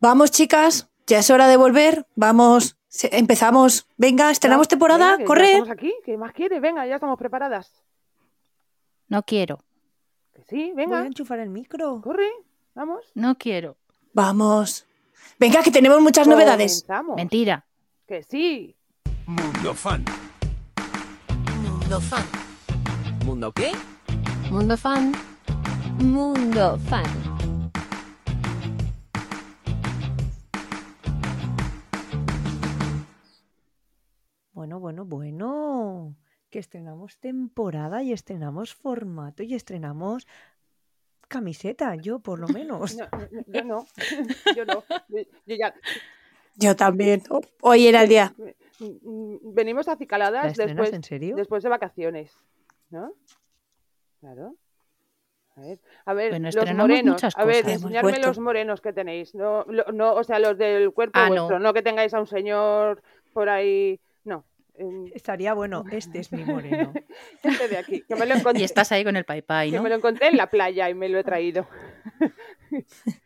Vamos, chicas, ya es hora de volver. Vamos, empezamos. Venga, estrenamos Ya, temporada, venga, que ya corre. estamos aquí, ¿qué más quieres? Venga, ya estamos preparadas. No quiero, Que sí, Voy a venga, enchufar el micro. corre, vamos. no quiero. Vamos. Venga, que tenemos muchas novedades. Comenzamos. Mentira. Que sí. Mundo Fan. Mundo Fan. ¿Mundo qué? Mundo Fan. Mundo Fan. Bueno, bueno, bueno. Que estrenamos temporada y estrenamos formato y estrenamos camiseta, yo por lo menos. No, no, no, yo no, yo no. Yo, yo ya Yo también. Hoy era el día. venimos ¿La acicaladas después, en serio? después de vacaciones, ¿no? Claro. A ver, a ver Bueno, los estrenamos morenos, a ver, enseñadme vuelto. los morenos que tenéis, no, lo- no, o sea, los del cuerpo Ah, no. que tengáis a un señor por ahí, Estaría bueno, este es mi moreno. este de aquí, que me lo encontré, Y estás ahí con el pai pai, que ¿no? me lo encontré en la playa y me lo he traído.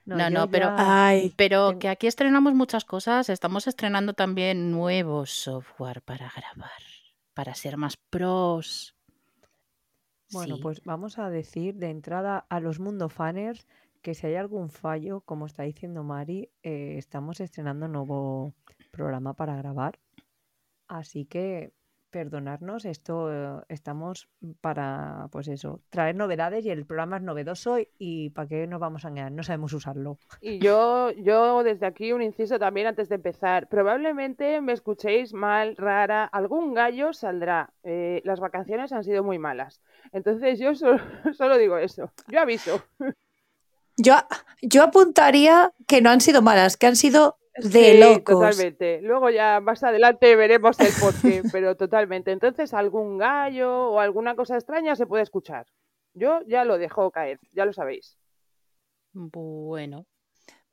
No, no, pero- ya- Ay, Pero Tengo- que aquí estrenamos muchas cosas, estamos estrenando también nuevo software para grabar, para ser más pros. Bueno, Sí. pues vamos a decir de entrada a los mundo fanners que si hay algún fallo, como está diciendo Mari, eh, estamos estrenando nuevo programa para grabar. Así que perdonarnos, esto estamos para, pues eso, traer novedades y el programa es novedoso y para qué nos vamos a engañar, no sabemos usarlo. Y yo, yo desde aquí un inciso también antes de empezar. Probablemente me escuchéis mal, rara, algún gallo saldrá. Eh, las vacaciones han sido muy malas. Entonces yo solo, solo digo eso. Yo aviso. yo, yo apuntaría que no han sido malas, que han sido de Sí, locos. Totalmente. Luego ya más adelante veremos el porqué, pero totalmente. Entonces algún gallo o alguna cosa extraña se puede escuchar. Yo ya lo dejo caer, ya lo sabéis. Bueno,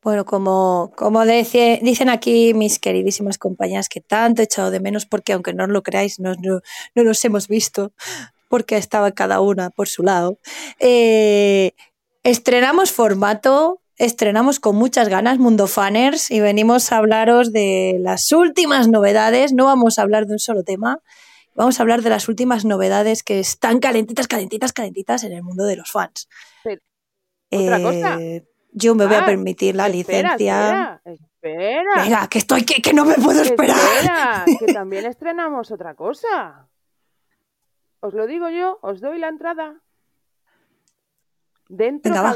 Bueno, como, como dice- dicen aquí mis queridísimas compañeras que tanto he echado de menos, porque aunque no lo creáis, no, no, no nos hemos visto, porque estaba cada una por su lado. Eh, estrenamos formato, estrenamos con muchas ganas Mundo Fanners y venimos a hablaros de las últimas novedades. No vamos a hablar de un solo tema, vamos a hablar de las últimas novedades que están calentitas, calentitas, calentitas en el mundo de los fans. Pero, ¿otra cosa? Eh, Yo me voy a Ah, permitir la Espera, licencia. espera, espera. Venga, que estoy, que, que no me puedo esperar. Espera, que también estrenamos otra cosa. Os lo digo yo, os doy la entrada. Dentro Venga, va.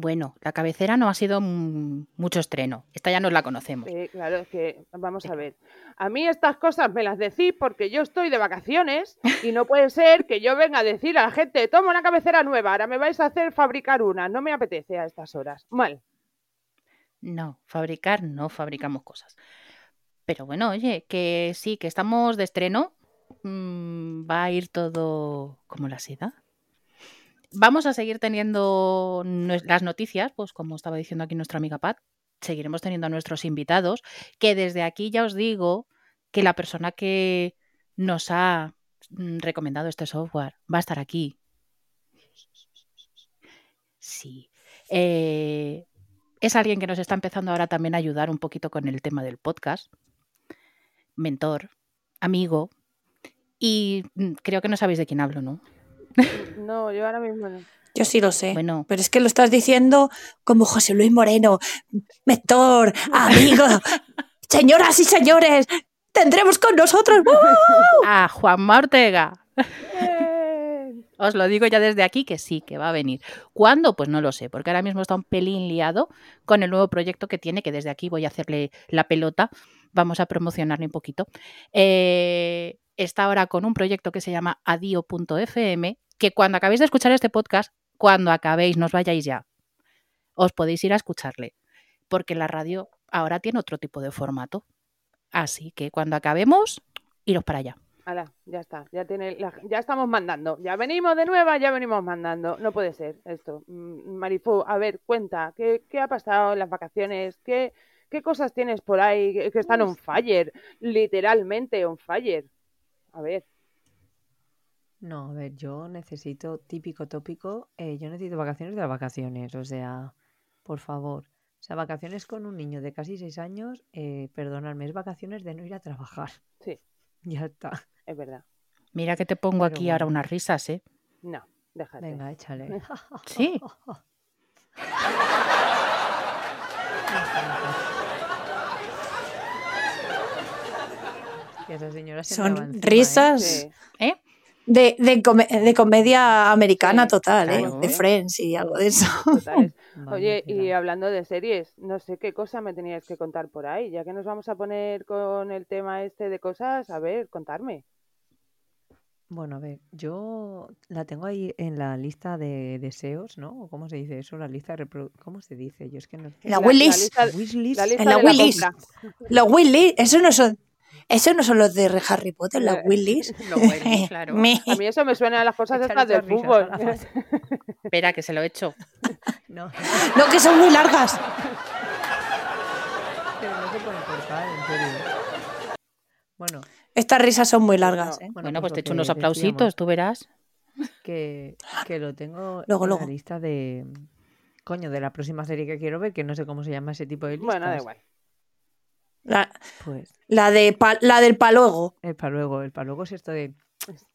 Bueno, la cabecera no ha sido mucho estreno. Esta ya nos la conocemos. Eh, claro, es que vamos a ver. A mí estas cosas me las decís porque yo estoy de vacaciones y no puede ser que yo venga a decir a la gente, toma una cabecera nueva, ahora me vais a hacer fabricar una. No me apetece a estas horas. Mal. No, fabricar no fabricamos cosas. Pero bueno, oye, que sí, que estamos de estreno. mm, va a ir todo como la seda. Vamos a seguir teniendo las noticias, pues como estaba diciendo aquí nuestra amiga Pat, seguiremos teniendo a nuestros invitados, que desde aquí ya os digo que la persona que nos ha mm, recomendado este software va a estar aquí. Sí. Eh, es alguien que nos está empezando ahora también a ayudar un poquito con el tema del podcast. Mentor, amigo. Y mm, creo que no sabéis de quién hablo, ¿no? No, yo ahora mismo no. Yo sí lo sé. Bueno, Pero es que lo estás diciendo como José Luis Moreno, mentor, amigo, señoras y señores, tendremos con nosotros. ¡uh! a Juanma Ortega. Os lo digo ya desde aquí que sí, que va a venir. ¿Cuándo? Pues no lo sé, porque ahora mismo está un pelín liado con el nuevo proyecto que tiene, que desde aquí voy a hacerle la pelota. Vamos a promocionarle un poquito. Eh, está ahora con un proyecto que se llama adio.fm, que cuando acabéis de escuchar este podcast, cuando acabéis, no os vayáis ya, os podéis ir a escucharle, porque la radio ahora tiene otro tipo de formato. Así que cuando acabemos, iros para allá. Ala, ya está, ya tiene, la- ya estamos mandando. Ya venimos de nueva, ya venimos mandando. No puede ser esto. Mm, Marifú, a ver, cuenta, ¿qué, qué ha pasado en las vacaciones? ¿Qué, qué cosas tienes por ahí que, que están on fire? Literalmente on fire. A ver, No, a ver, yo necesito típico tópico, eh, yo necesito vacaciones de las vacaciones, o sea, por favor. O sea, vacaciones con un niño de casi seis años, eh, perdonadme, es vacaciones de no ir a trabajar. sí, Ya está. es verdad. Mira que te pongo Pero aquí ahora unas risas, ¿eh? No, déjate. Venga, échale. Sí. Que esa señora se me Son ¿eh? risas Sí. ¿Eh? De, de, come- de comedia americana Sí, total, ¿eh? De Friends y algo de eso. Oye, y hablando de series, no sé qué cosa me teníais que contar por ahí, ya que nos vamos a poner con el tema este de cosas, a ver, contarme. Bueno, a ver, yo la tengo ahí en la lista de deseos, ¿no? ¿O ¿Cómo se dice eso? La lista de reprodu- ¿Cómo se dice? Yo es que no sé. La wishlist. lista, Wishlist. la lista En la de la wishlist. esos no son, esos no son los de Harry Potter, los Eh, Willys. Bueno, claro. Me- A mí eso me suena a las cosas estas de otras risas fútbol. Espera, que se lo he hecho. No, No, que son muy largas. pero no se pueden cortar, en serio. Bueno, Estas risas son muy largas, No. ¿eh? Bueno, pues lo te echo unos decíamos, aplausitos, tú verás. Que, que lo tengo Luego, en luego. la lista de. Coño, de la próxima serie que quiero ver, que no sé cómo se llama ese tipo de listas. Bueno, da igual. La, Pues, la, de pa- la del paluego. el paluego. El paluego es esto de.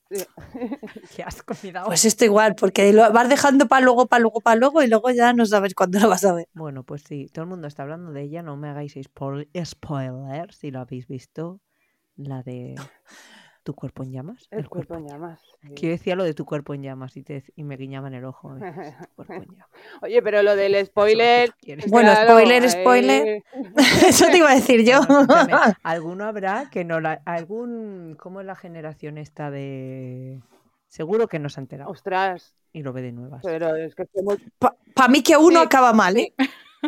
Qué asco da. Pues esto igual, porque lo vas dejando para luego, para luego, para luego y luego ya no sabes cuándo lo vas a ver. Bueno, pues sí, todo el mundo está hablando de ella, no me hagáis spoil- spoiler si lo habéis visto. La de tu cuerpo en llamas. El cuerpo en llamas. sí. Que yo decía lo de tu cuerpo en llamas y, te, y me guiñaban el ojo. Tu cuerpo en llamas. Oye, pero lo del spoiler. Bueno, claro, spoiler, ahí- spoiler. Eso te iba a decir yo. Bueno, alguno habrá que no la. Algún. ¿Cómo es la generación esta de.? Seguro que no se ha enterado Ostras, y lo ve de nuevas. pero es que muy- Para mí que uno Sí. acaba mal, ¿eh?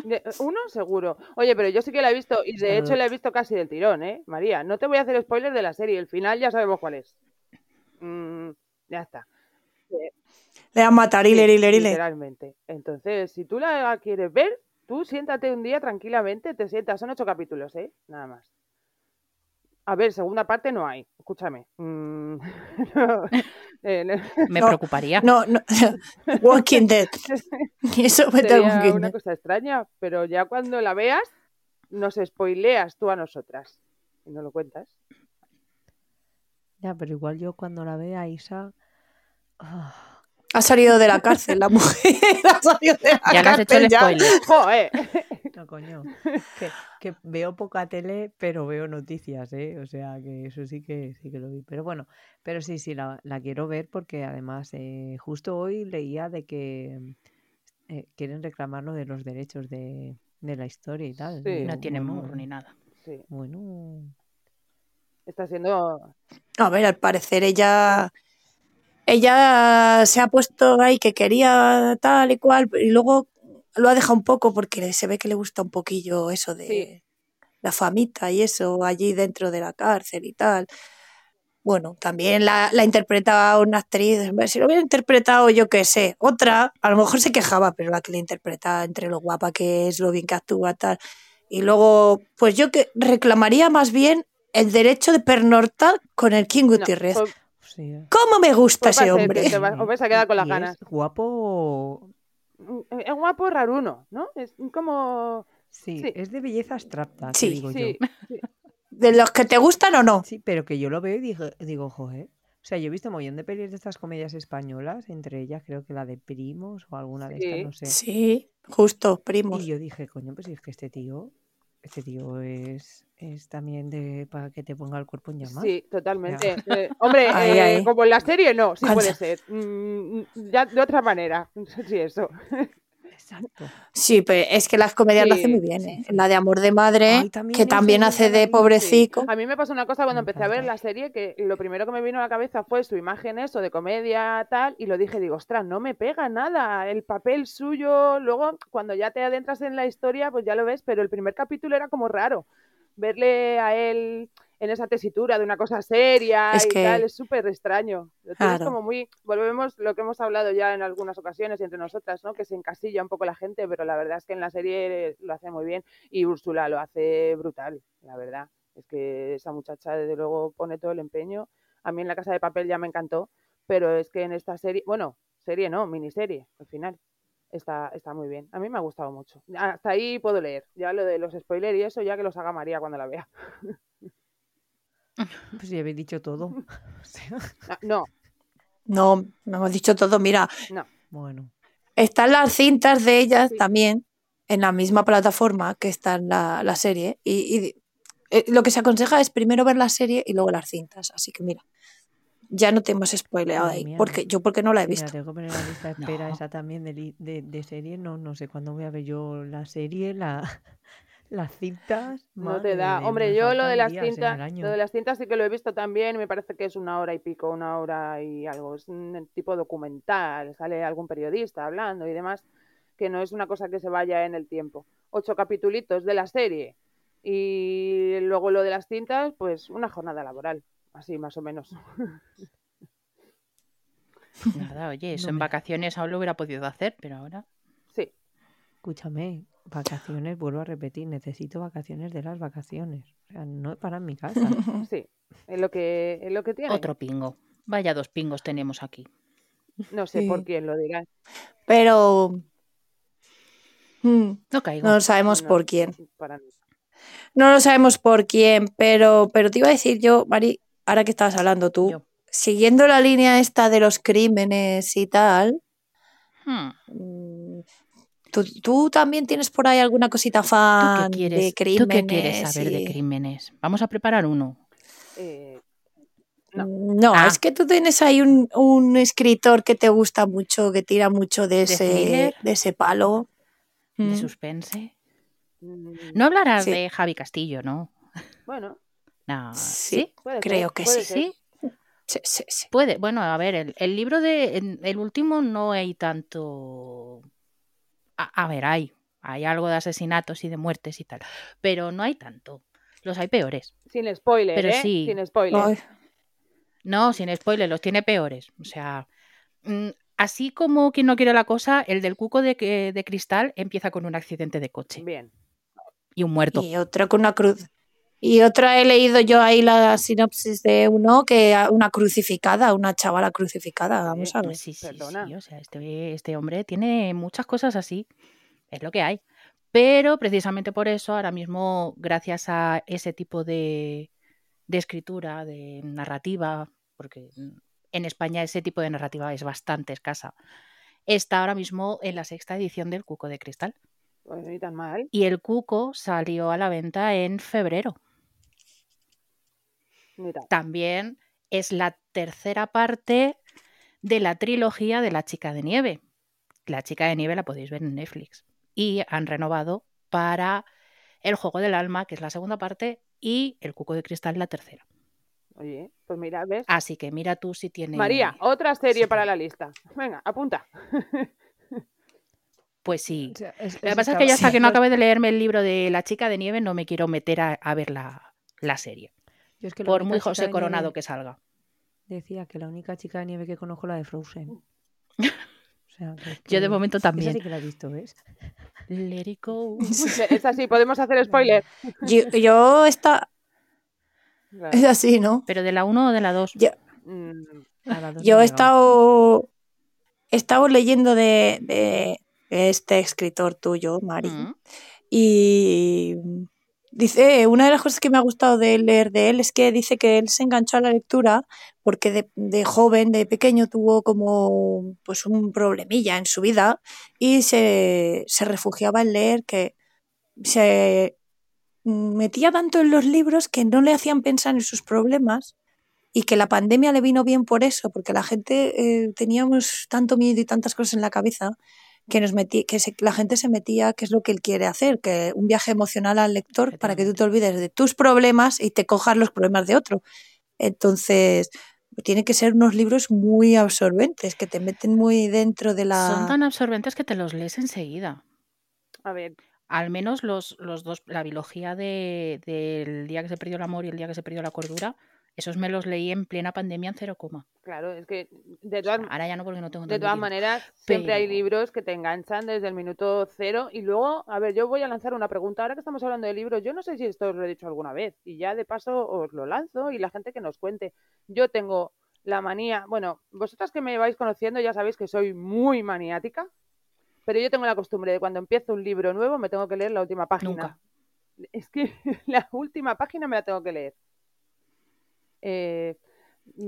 De- uno seguro. Oye, pero yo sí que la he visto y de hecho la he visto casi del tirón, ¿eh? María, no te voy a hacer spoiler de la serie, el final ya sabemos cuál es. Mm, ya está. Le van a matar, hiler, Sí, hiler, hiler. Literalmente. Entonces, si tú la quieres ver, tú siéntate un día tranquilamente, te sientas, son ocho capítulos, ¿eh? Nada más. A ver, segunda parte no hay, escúchame. Mm, no, eh, no, Me No, preocuparía. No, no. Walking Dead. Eso al sería Walking una Dead. cosa extraña, pero ya cuando la veas, nos spoileas tú a nosotras. Y no lo cuentas. Ya, pero igual yo cuando la vea, Isa. ah, Ha salido de la cárcel la mujer. Ha salido de la Ya le has hecho cárcel el spoiler. ¡Joder! No, coño. Que, que veo poca tele, pero veo noticias, ¿eh? O sea, que eso sí que sí que lo vi. Pero bueno, pero sí, sí, la, la quiero ver porque además eh, justo hoy leía de que eh, quieren reclamar lo de los derechos de, de la historia y tal. Sí. No tiene bueno, murro ni nada. Sí, Bueno, está siendo. A ver, al parecer ella. Ella se ha puesto ahí que quería tal y cual, y luego lo ha dejado un poco porque se ve que le gusta un poquillo eso de Sí. la famita y eso allí dentro de la cárcel y tal. Bueno, también la, la interpreta una actriz. Si lo hubiera interpretado, yo qué sé, otra, a lo mejor se quejaba, pero la que le interpreta entre lo guapa que es, lo bien que actúa, tal. Y luego, pues yo que reclamaría más bien el derecho de pernoctar con el King No, Gutiérrez. pues- sí. eh. ¿Cómo me gusta pues ese hombre? te vas- os vais a quedar con las ganas. Guapo. Mm, Es guapo raruno, ¿no? Es como. Sí, Sí. es de belleza abstracta, Sí, digo yo. Sí, ¿De los que te gustan o no? Sí, pero que yo lo veo y digo, digo, joder. O sea, yo he visto un montón de pelis de estas comedias españolas, entre ellas creo que la de Primos o alguna de estas, no sé. Sí, justo, primos. Y yo dije, coño, pues si es que este tío, este tío es, es también de para que te ponga el cuerpo en llamas. sí, totalmente. Eh, hombre, Ahí, eh, ahí. como en la serie no, sí puede ser. Mm, ya de otra manera. Sí, eso. Exacto. Sí, pero es que las comedias lo hacen muy bien, sí, ¿eh? La de Amor de Madre, Ay, también que también hace de pobrecico. A mí me pasó una cosa cuando empecé a ver la serie que lo primero que me vino a la cabeza fue su imagen eso de comedia tal y lo dije, digo, ostras, no me pega nada el papel suyo. Luego cuando ya te adentras en la historia pues ya lo ves, pero el primer capítulo era como raro verle a él en esa tesitura de una cosa seria Es y que- tal, es súper extraño. Claro. como muy, volvemos lo que hemos hablado ya en algunas ocasiones entre nosotras, ¿no? Que se encasilla un poco la gente, pero la verdad es que en la serie lo hace muy bien y Úrsula lo hace brutal, la verdad. Es que esa muchacha desde luego pone todo el empeño. A mí en la casa de papel ya me encantó, pero es que en esta serie, bueno, serie no, miniserie, al final. Está, está muy bien. A mí me ha gustado mucho. Hasta ahí puedo leer. Ya lo de los spoilers y eso, ya que los haga María cuando la vea. Pues ya habéis dicho todo. O sea, Ah, No, No, no hemos dicho todo. Mira, no. bueno, están las cintas de ellas Sí. también en la misma plataforma que está en la, la serie. Y, y, eh, lo que se aconseja es primero ver la serie y luego las cintas. Así que mira, ya no te hemos spoileado ahí. porque, no. yo porque no la he mira, visto. tengo que poner la lista de espera No. esa también de, de, de serie. No, no sé cuándo voy a ver yo la serie, la, las cintas. No te da. de- Hombre, yo lo de las cintas, lo de las cintas sí que lo he visto también y me parece que es una hora y pico, una hora y algo. Es un tipo documental, sale algún periodista hablando y demás, que no es una cosa que se vaya en el tiempo. Ocho capitulitos de la serie y luego lo de las cintas, pues una jornada laboral, así más o menos. Nada, oye, eso No en vacaciones aún lo hubiera podido hacer, pero ahora. Sí, Escúchame, vacaciones, vuelvo a repetir, necesito vacaciones de las vacaciones. O sea, no es para en mi casa. sí, es lo que, es lo que tiene. Otro pingo. Vaya dos pingos tenemos aquí. No sé por quién lo dirá. Pero mm, No caigo. no sabemos No, por quién. para mí. No lo sabemos por quién, pero, pero te iba a decir yo, Mari, ahora que estabas hablando tú, Yo. siguiendo la línea esta de los crímenes y tal, Hmm. ¿Tú, tú también tienes por ahí alguna cosita ¿Tú fan qué, de crímenes? ¿Tú qué quieres saber de crímenes? Vamos a preparar uno. Eh, No. No, Ah. es que tú tienes ahí un, un escritor que te gusta mucho, que tira mucho de, ¿De ese, thriller? de ese palo. De Mm. suspense. mm, No hablarás Sí. de Javi Castillo, ¿no? Bueno, No. Sí, creo ser, que sí. ser. Sí, Sí, sí, sí. puede. Bueno, a ver, el, el libro de. El último no hay tanto. A, a ver, hay. Hay algo de asesinatos y de muertes y tal. Pero no hay tanto. Los hay peores. Sin spoiler, Pero ¿eh? sí. Sin spoiler. Ay, No, sin spoiler, los tiene peores. O sea, mm, así como quien no quiere la cosa, el del cuco de, que- de cristal empieza con un accidente de coche Bien. y un muerto. Y otra con una cruz. Y otra he leído yo ahí la sinopsis de uno que una crucificada, una chavala crucificada, vamos a ver. Pues sí, sí, Perdona. sí. O sea, este, este hombre tiene muchas cosas así. Es lo que hay. Pero precisamente por eso, ahora mismo, gracias a ese tipo de, de escritura, de narrativa, porque en España ese tipo de narrativa es bastante escasa, está ahora mismo en la sexta edición del Cuco de Cristal. Pues ni tan mal. Y el Cuco salió a la venta en febrero. También es la tercera parte de la trilogía de La Chica de Nieve. La Chica de Nieve la podéis ver en Netflix. Y han renovado para El Juego del Alma, que es la segunda parte, y El Cuco de Cristal, la tercera. Oye, pues mira, ¿ves? Así que mira tú si tiene. María, otra serie sí. para la lista. Venga, apunta. Pues sí. O sea, es- Lo que pasa es que ya hasta que no yo- acabe de leerme el libro de La Chica de Nieve, no me quiero meter a, a ver la, la serie. yo es que la Por muy José Coronado nieve- que salga. Decía que la única chica de nieve que conozco es la de Frozen. O sea, que es Yo de momento Esa también. sí que la he visto, ¿ves? Let it go. Es así, podemos hacer spoiler. Yo, yo esta Claro. es así, ¿no? Pero de la 1 o de la 2. Yo, Mm, la dos yo no he estado, he estado leyendo de, de este escritor tuyo, Mari, Mm. y dice, una de las cosas que me ha gustado de leer de él es que dice que él se enganchó a la lectura porque de, de joven, de pequeño, tuvo como pues un problemilla en su vida y se, se refugiaba en leer que se metía tanto en los libros que no le hacían pensar en sus problemas y que la pandemia le vino bien por eso, porque la gente eh, teníamos tanto miedo y tantas cosas en la cabeza que nos metí, que se- la gente se metía, que es lo que él quiere hacer, que un viaje emocional al lector para que tú te olvides de tus problemas y te cojas los problemas de otro. Entonces, tiene que ser unos libros muy absorbentes, que te meten muy dentro de la... Son tan absorbentes que te los lees enseguida. a ver, Al menos los, los dos, la biología de, del día que se perdió el amor y el día que se perdió la cordura, esos me los leí en plena pandemia en cero coma. Claro, es que de todas, Ahora ya no porque no tengo de todas tiempo. maneras siempre hay libros que te enganchan desde el minuto cero y luego, a ver, yo voy a lanzar una pregunta. Ahora que estamos hablando de libros, yo no sé si esto os lo he dicho alguna vez y ya de paso os lo lanzo y la gente que nos cuente. Yo tengo la manía, bueno, vosotras que me vais conociendo ya sabéis que soy muy maniática, pero yo tengo la costumbre de cuando empiezo un libro nuevo me tengo que leer la última página. Nunca. Es que la última página me la tengo que leer. Eh,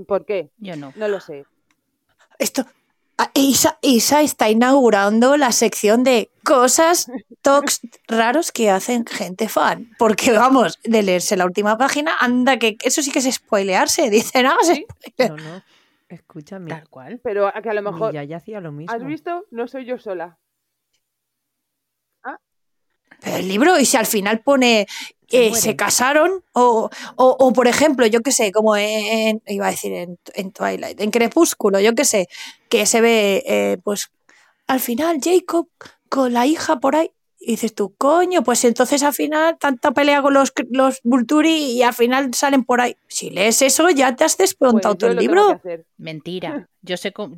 ¿Por qué? Yo no. No lo sé. Esto. ah, Isa, Isa está inaugurando la sección de cosas, talks raros que hacen gente fan. Porque vamos, de leerse la última página, anda, que eso sí que es spoilearse. Dicen, ah, Sí. spoiler. No, no. Escúchame. Tal cual. Pero a que a lo mejor... yaya hacía lo mismo. ¿Has visto? No soy yo sola. Pero el libro, y si al final pone Se eh, se casaron, o, o, o, por ejemplo, yo qué sé, como en, iba a decir en, en Twilight, en Crepúsculo, yo qué sé, que se ve, eh, pues al final Jacob con la hija por ahí. Y dices tú, coño, pues entonces al final tanta pelea con los, los Vulturi y al final salen por ahí. Si lees eso, ya te has Pues descontado yo todo el libro. Mentira. Yo sé cómo.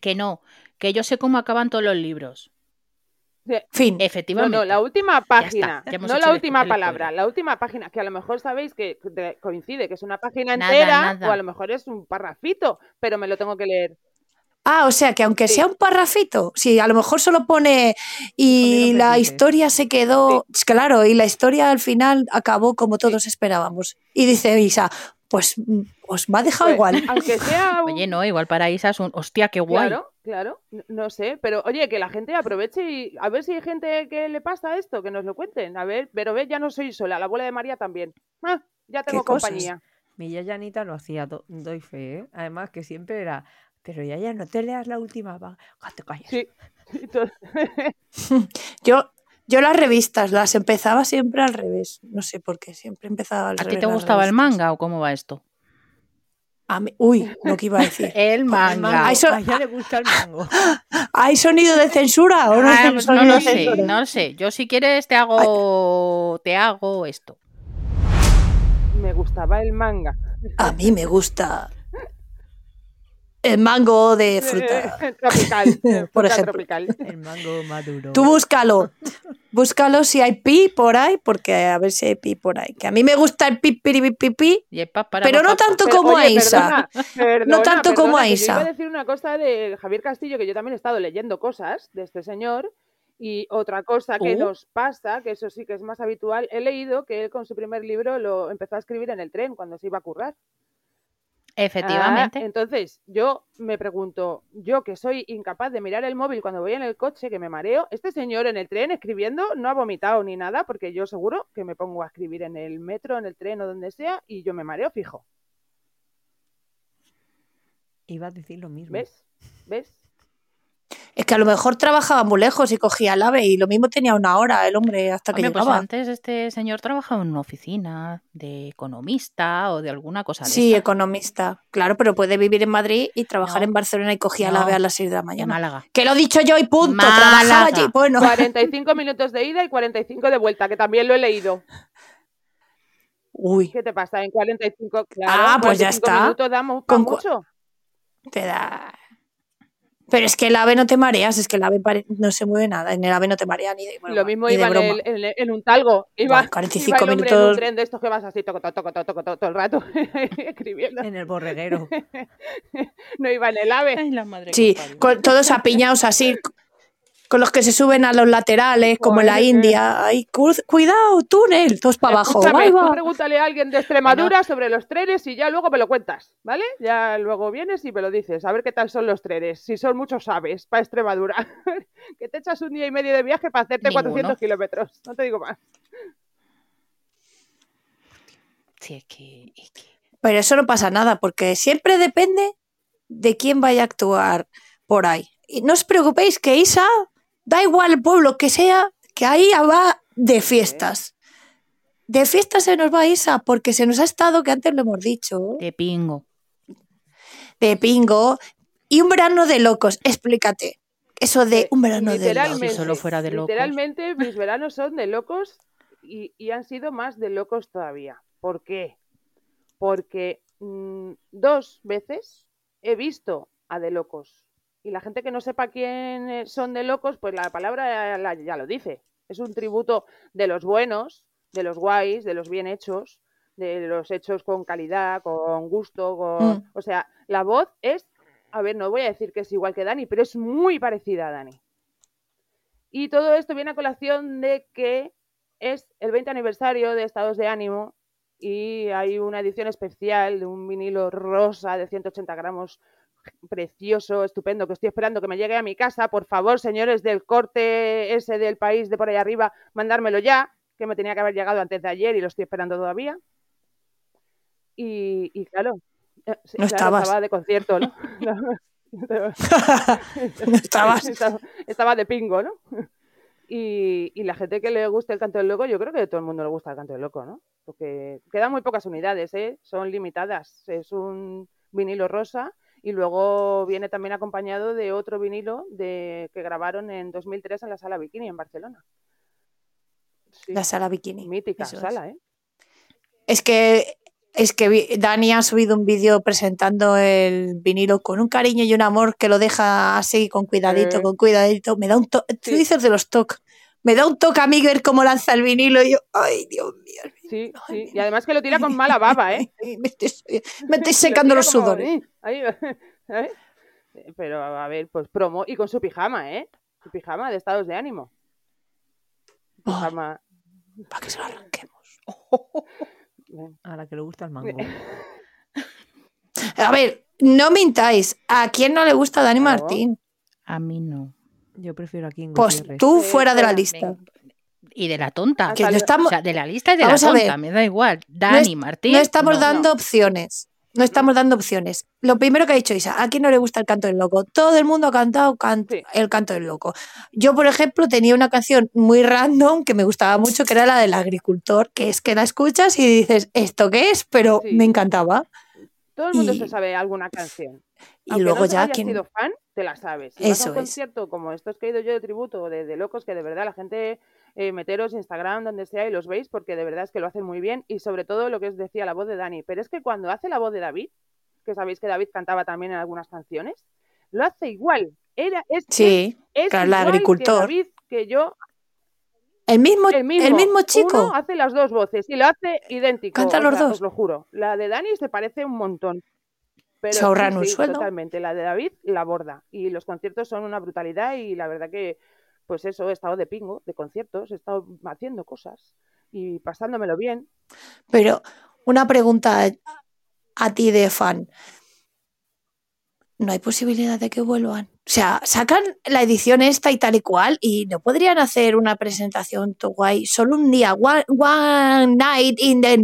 Que no. Que yo sé cómo acaban todos los libros. Fin. No, Efectivamente. no, la última página, ya no la última el palabra, la última página, que a lo mejor sabéis que de- coincide, que es una página Nada, entera, nada. o a lo mejor es un parrafito, pero me lo tengo que leer. Ah, o sea que aunque Sí. sea un parrafito, si a lo mejor solo pone y la historia se quedó, claro, y la historia al final acabó como todos esperábamos. Y dice Isa, pues mm, os me ha dejado Pues, igual. Aunque sea un... Oye, no, igual para Isa es un. Hostia, qué guay. Claro, claro, no sé, pero oye, que la gente aproveche y a ver si hay gente que le pasa esto, que nos lo cuenten. A ver, pero ve, ya no soy sola, la abuela de María también. Ah, ya tengo cosas? compañía. Mi yaya Anita lo hacía, do- doy fe, ¿eh? Además que siempre era, pero yaya, no te leas la última página. te calles. Sí. Yo, yo las revistas las empezaba siempre al revés. No sé por qué, siempre empezaba al ¿A ti revés. te gustaba el manga o cómo va esto? A mí- uy, lo que iba a decir. El manga. A ella le gusta el mango. ¿Hay sonido de censura o no? Ah, hay pues no lo sé, no lo sé. Yo si quieres te hago, te hago esto. Me gustaba el manga. A mí me gusta el mango de fruta. tropical. Por fruta ejemplo. tropical. El mango maduro. Tú búscalo. Búscalo si hay pi por ahí, porque a ver si hay pi por ahí. Que a mí me gusta el pi, pi, pi, pi, pi, Y el pa- para- pero no tanto Pero, como a Isa. perdona, perdona, tanto como a Isa. Iba a decir una cosa de Javier Castillo, que yo también he estado leyendo cosas de este señor. Y otra cosa que Uh. nos pasa, que eso sí que es más habitual, he leído que él con su primer libro lo empezó a escribir en el tren cuando se iba a currar. Efectivamente. Ah, entonces, yo me pregunto, yo que soy incapaz de mirar el móvil cuando voy en el coche, que me mareo, este señor en el tren escribiendo no ha vomitado ni nada, porque yo seguro que me pongo a escribir en el metro, en el tren o donde sea, y yo me mareo fijo. Iba a decir lo mismo. ¿Ves? ¿Ves? Es que a lo mejor trabajaba muy lejos y cogía el ave y lo mismo tenía una hora el hombre hasta que Hombre, pues llegaba. antes este señor trabajaba en una oficina de economista o de alguna cosa de Sí, economista. Claro, pero puede vivir en Madrid y trabajar No. en Barcelona y cogía el No. ave a las 6 de la mañana. Málaga. Que lo he dicho yo y punto. Málaga. Trabajaba allí. Bueno, 45 minutos de ida y 45 de vuelta, que también lo he leído. uy, ¿Qué te pasa en 45? Claro, Ah, pues ya 45 está. minutos damos Con cua- mucho. te da. Pero es que el ave no te mareas, es que el ave pare- no se mueve nada. En el ave no te marea ni de broma. Lo mismo iba en, el- en, el- en un talgo. Iba, Bueno, 45 iba el hombre en un minutos. tren de estos que vas así, toco, toco, toco, toco, toco, todo el rato escribiendo. En el borreguero. No iba en el ave. Ay, la madre Sí, con, todos apiñados así, con los que se suben a los laterales, como en la India. Ay, cu- cuidado, túnel, todos para abajo. Tú pregúntale a alguien de Extremadura sobre los trenes y ya luego me lo cuentas, ¿vale? Ya luego vienes y me lo dices, a ver qué tal son los trenes, si son muchos aves para Extremadura. que te echas un día y medio de viaje para hacerte Ninguno. 400 kilómetros, no te digo más. Sí, es que, es que- Pero eso no pasa nada, porque siempre depende de quién vaya a actuar por ahí. Y no os preocupéis que Isa, da igual el pueblo que sea, que ahí va de fiestas. De fiestas se nos va Isa, porque se nos ha estado, que antes lo hemos dicho, de pingo. de pingo y un verano de locos. Explícate. eso de un verano de literalmente, locos. Si solo fuera de locos. Literalmente, mis veranos son de locos y, y han sido más de locos todavía. ¿Por qué? Porque mm, dos veces he visto a de locos. Y la gente que no sepa quién son de locos, pues la palabra la- ya lo dice. Es un tributo de los buenos, de los guays, de los bien hechos, de los hechos con calidad, con gusto, con... Mm. O sea, la voz es, a ver, no voy a decir que es igual que Dani, pero es muy parecida a Dani. Y todo esto viene a colación de que es el 20 aniversario de Estados de Ánimo y hay una edición especial de un vinilo rosa de 180 gramos precioso, estupendo, que estoy esperando que me llegue a mi casa. Por favor, señores del corte ese del país de por ahí arriba, mandármelo ya, que me tenía que haber llegado antes de ayer y lo estoy esperando todavía. Y, y claro, eh, No claro, estabas. estaba de concierto, ¿no? No estabas. estaba, estaba de pingo, ¿no? Y, y la gente que le gusta el canto del loco, yo creo que a todo el mundo le gusta el canto del loco, ¿no? Porque quedan muy pocas unidades, ¿eh? Son limitadas. Es un vinilo rosa y luego viene también acompañado de otro vinilo de, que grabaron en 2003 en la Sala Bikini en Barcelona. Sí, La sala bikini. mítica eso es. sala, ¿eh? Es que es que Dani ha subido un vídeo presentando el vinilo con un cariño y un amor que lo deja así con cuidadito, Eh. con cuidadito. Me da un toque. Tú Sí. dices de los toques. Me da un toque a mí ver cómo lanza el vinilo y yo, ay, Dios mío. Sí, sí. Y además que lo tira con mala baba, ¿eh? Me estoy, me estoy Lo secando los sudores. "Eh", ahí. Pero a ver, pues promo y con su pijama, ¿eh? Su pijama de estados de ánimo. Pijama. para que se lo arranquemos. A la que le gusta el mango. A ver, no mintáis. ¿A quién no le gusta Dani Claro. Martín? A mí no. Yo prefiero aquí en Pues Gutiérrez. tú fuera de la lista. Y de la tonta. Que no Salió- estamos, O sea, de la lista y de Vamos la tonta, me da igual. Dani, Martín. no estamos no. dando opciones. No estamos dando opciones. Lo primero que ha dicho Isa, ¿a quién no le gusta el canto del loco? Todo el mundo ha cantado can- Sí. el canto del loco. Yo, por ejemplo, tenía una canción muy random que me gustaba mucho, que era la del agricultor, que es que la escuchas y dices, ¿esto qué es? Pero Sí. me encantaba. Todo el mundo Y- se sabe alguna canción. Y Aunque luego no ya quien... sido fan, te la sabes. Si vas a Eso un es. concierto como estos que he ido yo de tributo, de, de locos, que de verdad la gente, eh, meteros Instagram, donde sea, y los veis, porque de verdad es que lo hacen muy bien. Y sobre todo lo que os decía la voz de Dani. Pero es que cuando hace la voz de David, que sabéis que David cantaba también en algunas canciones, lo hace igual. Era, es, Sí, es, es claro, el que agricultor. David, que yo, el mismo, el mismo, el mismo chico. Uno hace las dos voces y lo hace idéntico. Canta o los sea, dos. Os lo juro. La de Dani se parece un montón. Pero Se ahorran sí, un sí, sueldo. Totalmente. La de David la borda. Y los conciertos son una brutalidad y la verdad que, pues eso, he estado de pingo, de conciertos, he estado haciendo cosas y pasándomelo bien. Pero una pregunta a, a ti de fan. ¿No hay posibilidad de que vuelvan? O sea, sacan la edición esta y tal y cual y no podrían hacer una presentación to guay solo un día, one, one night in the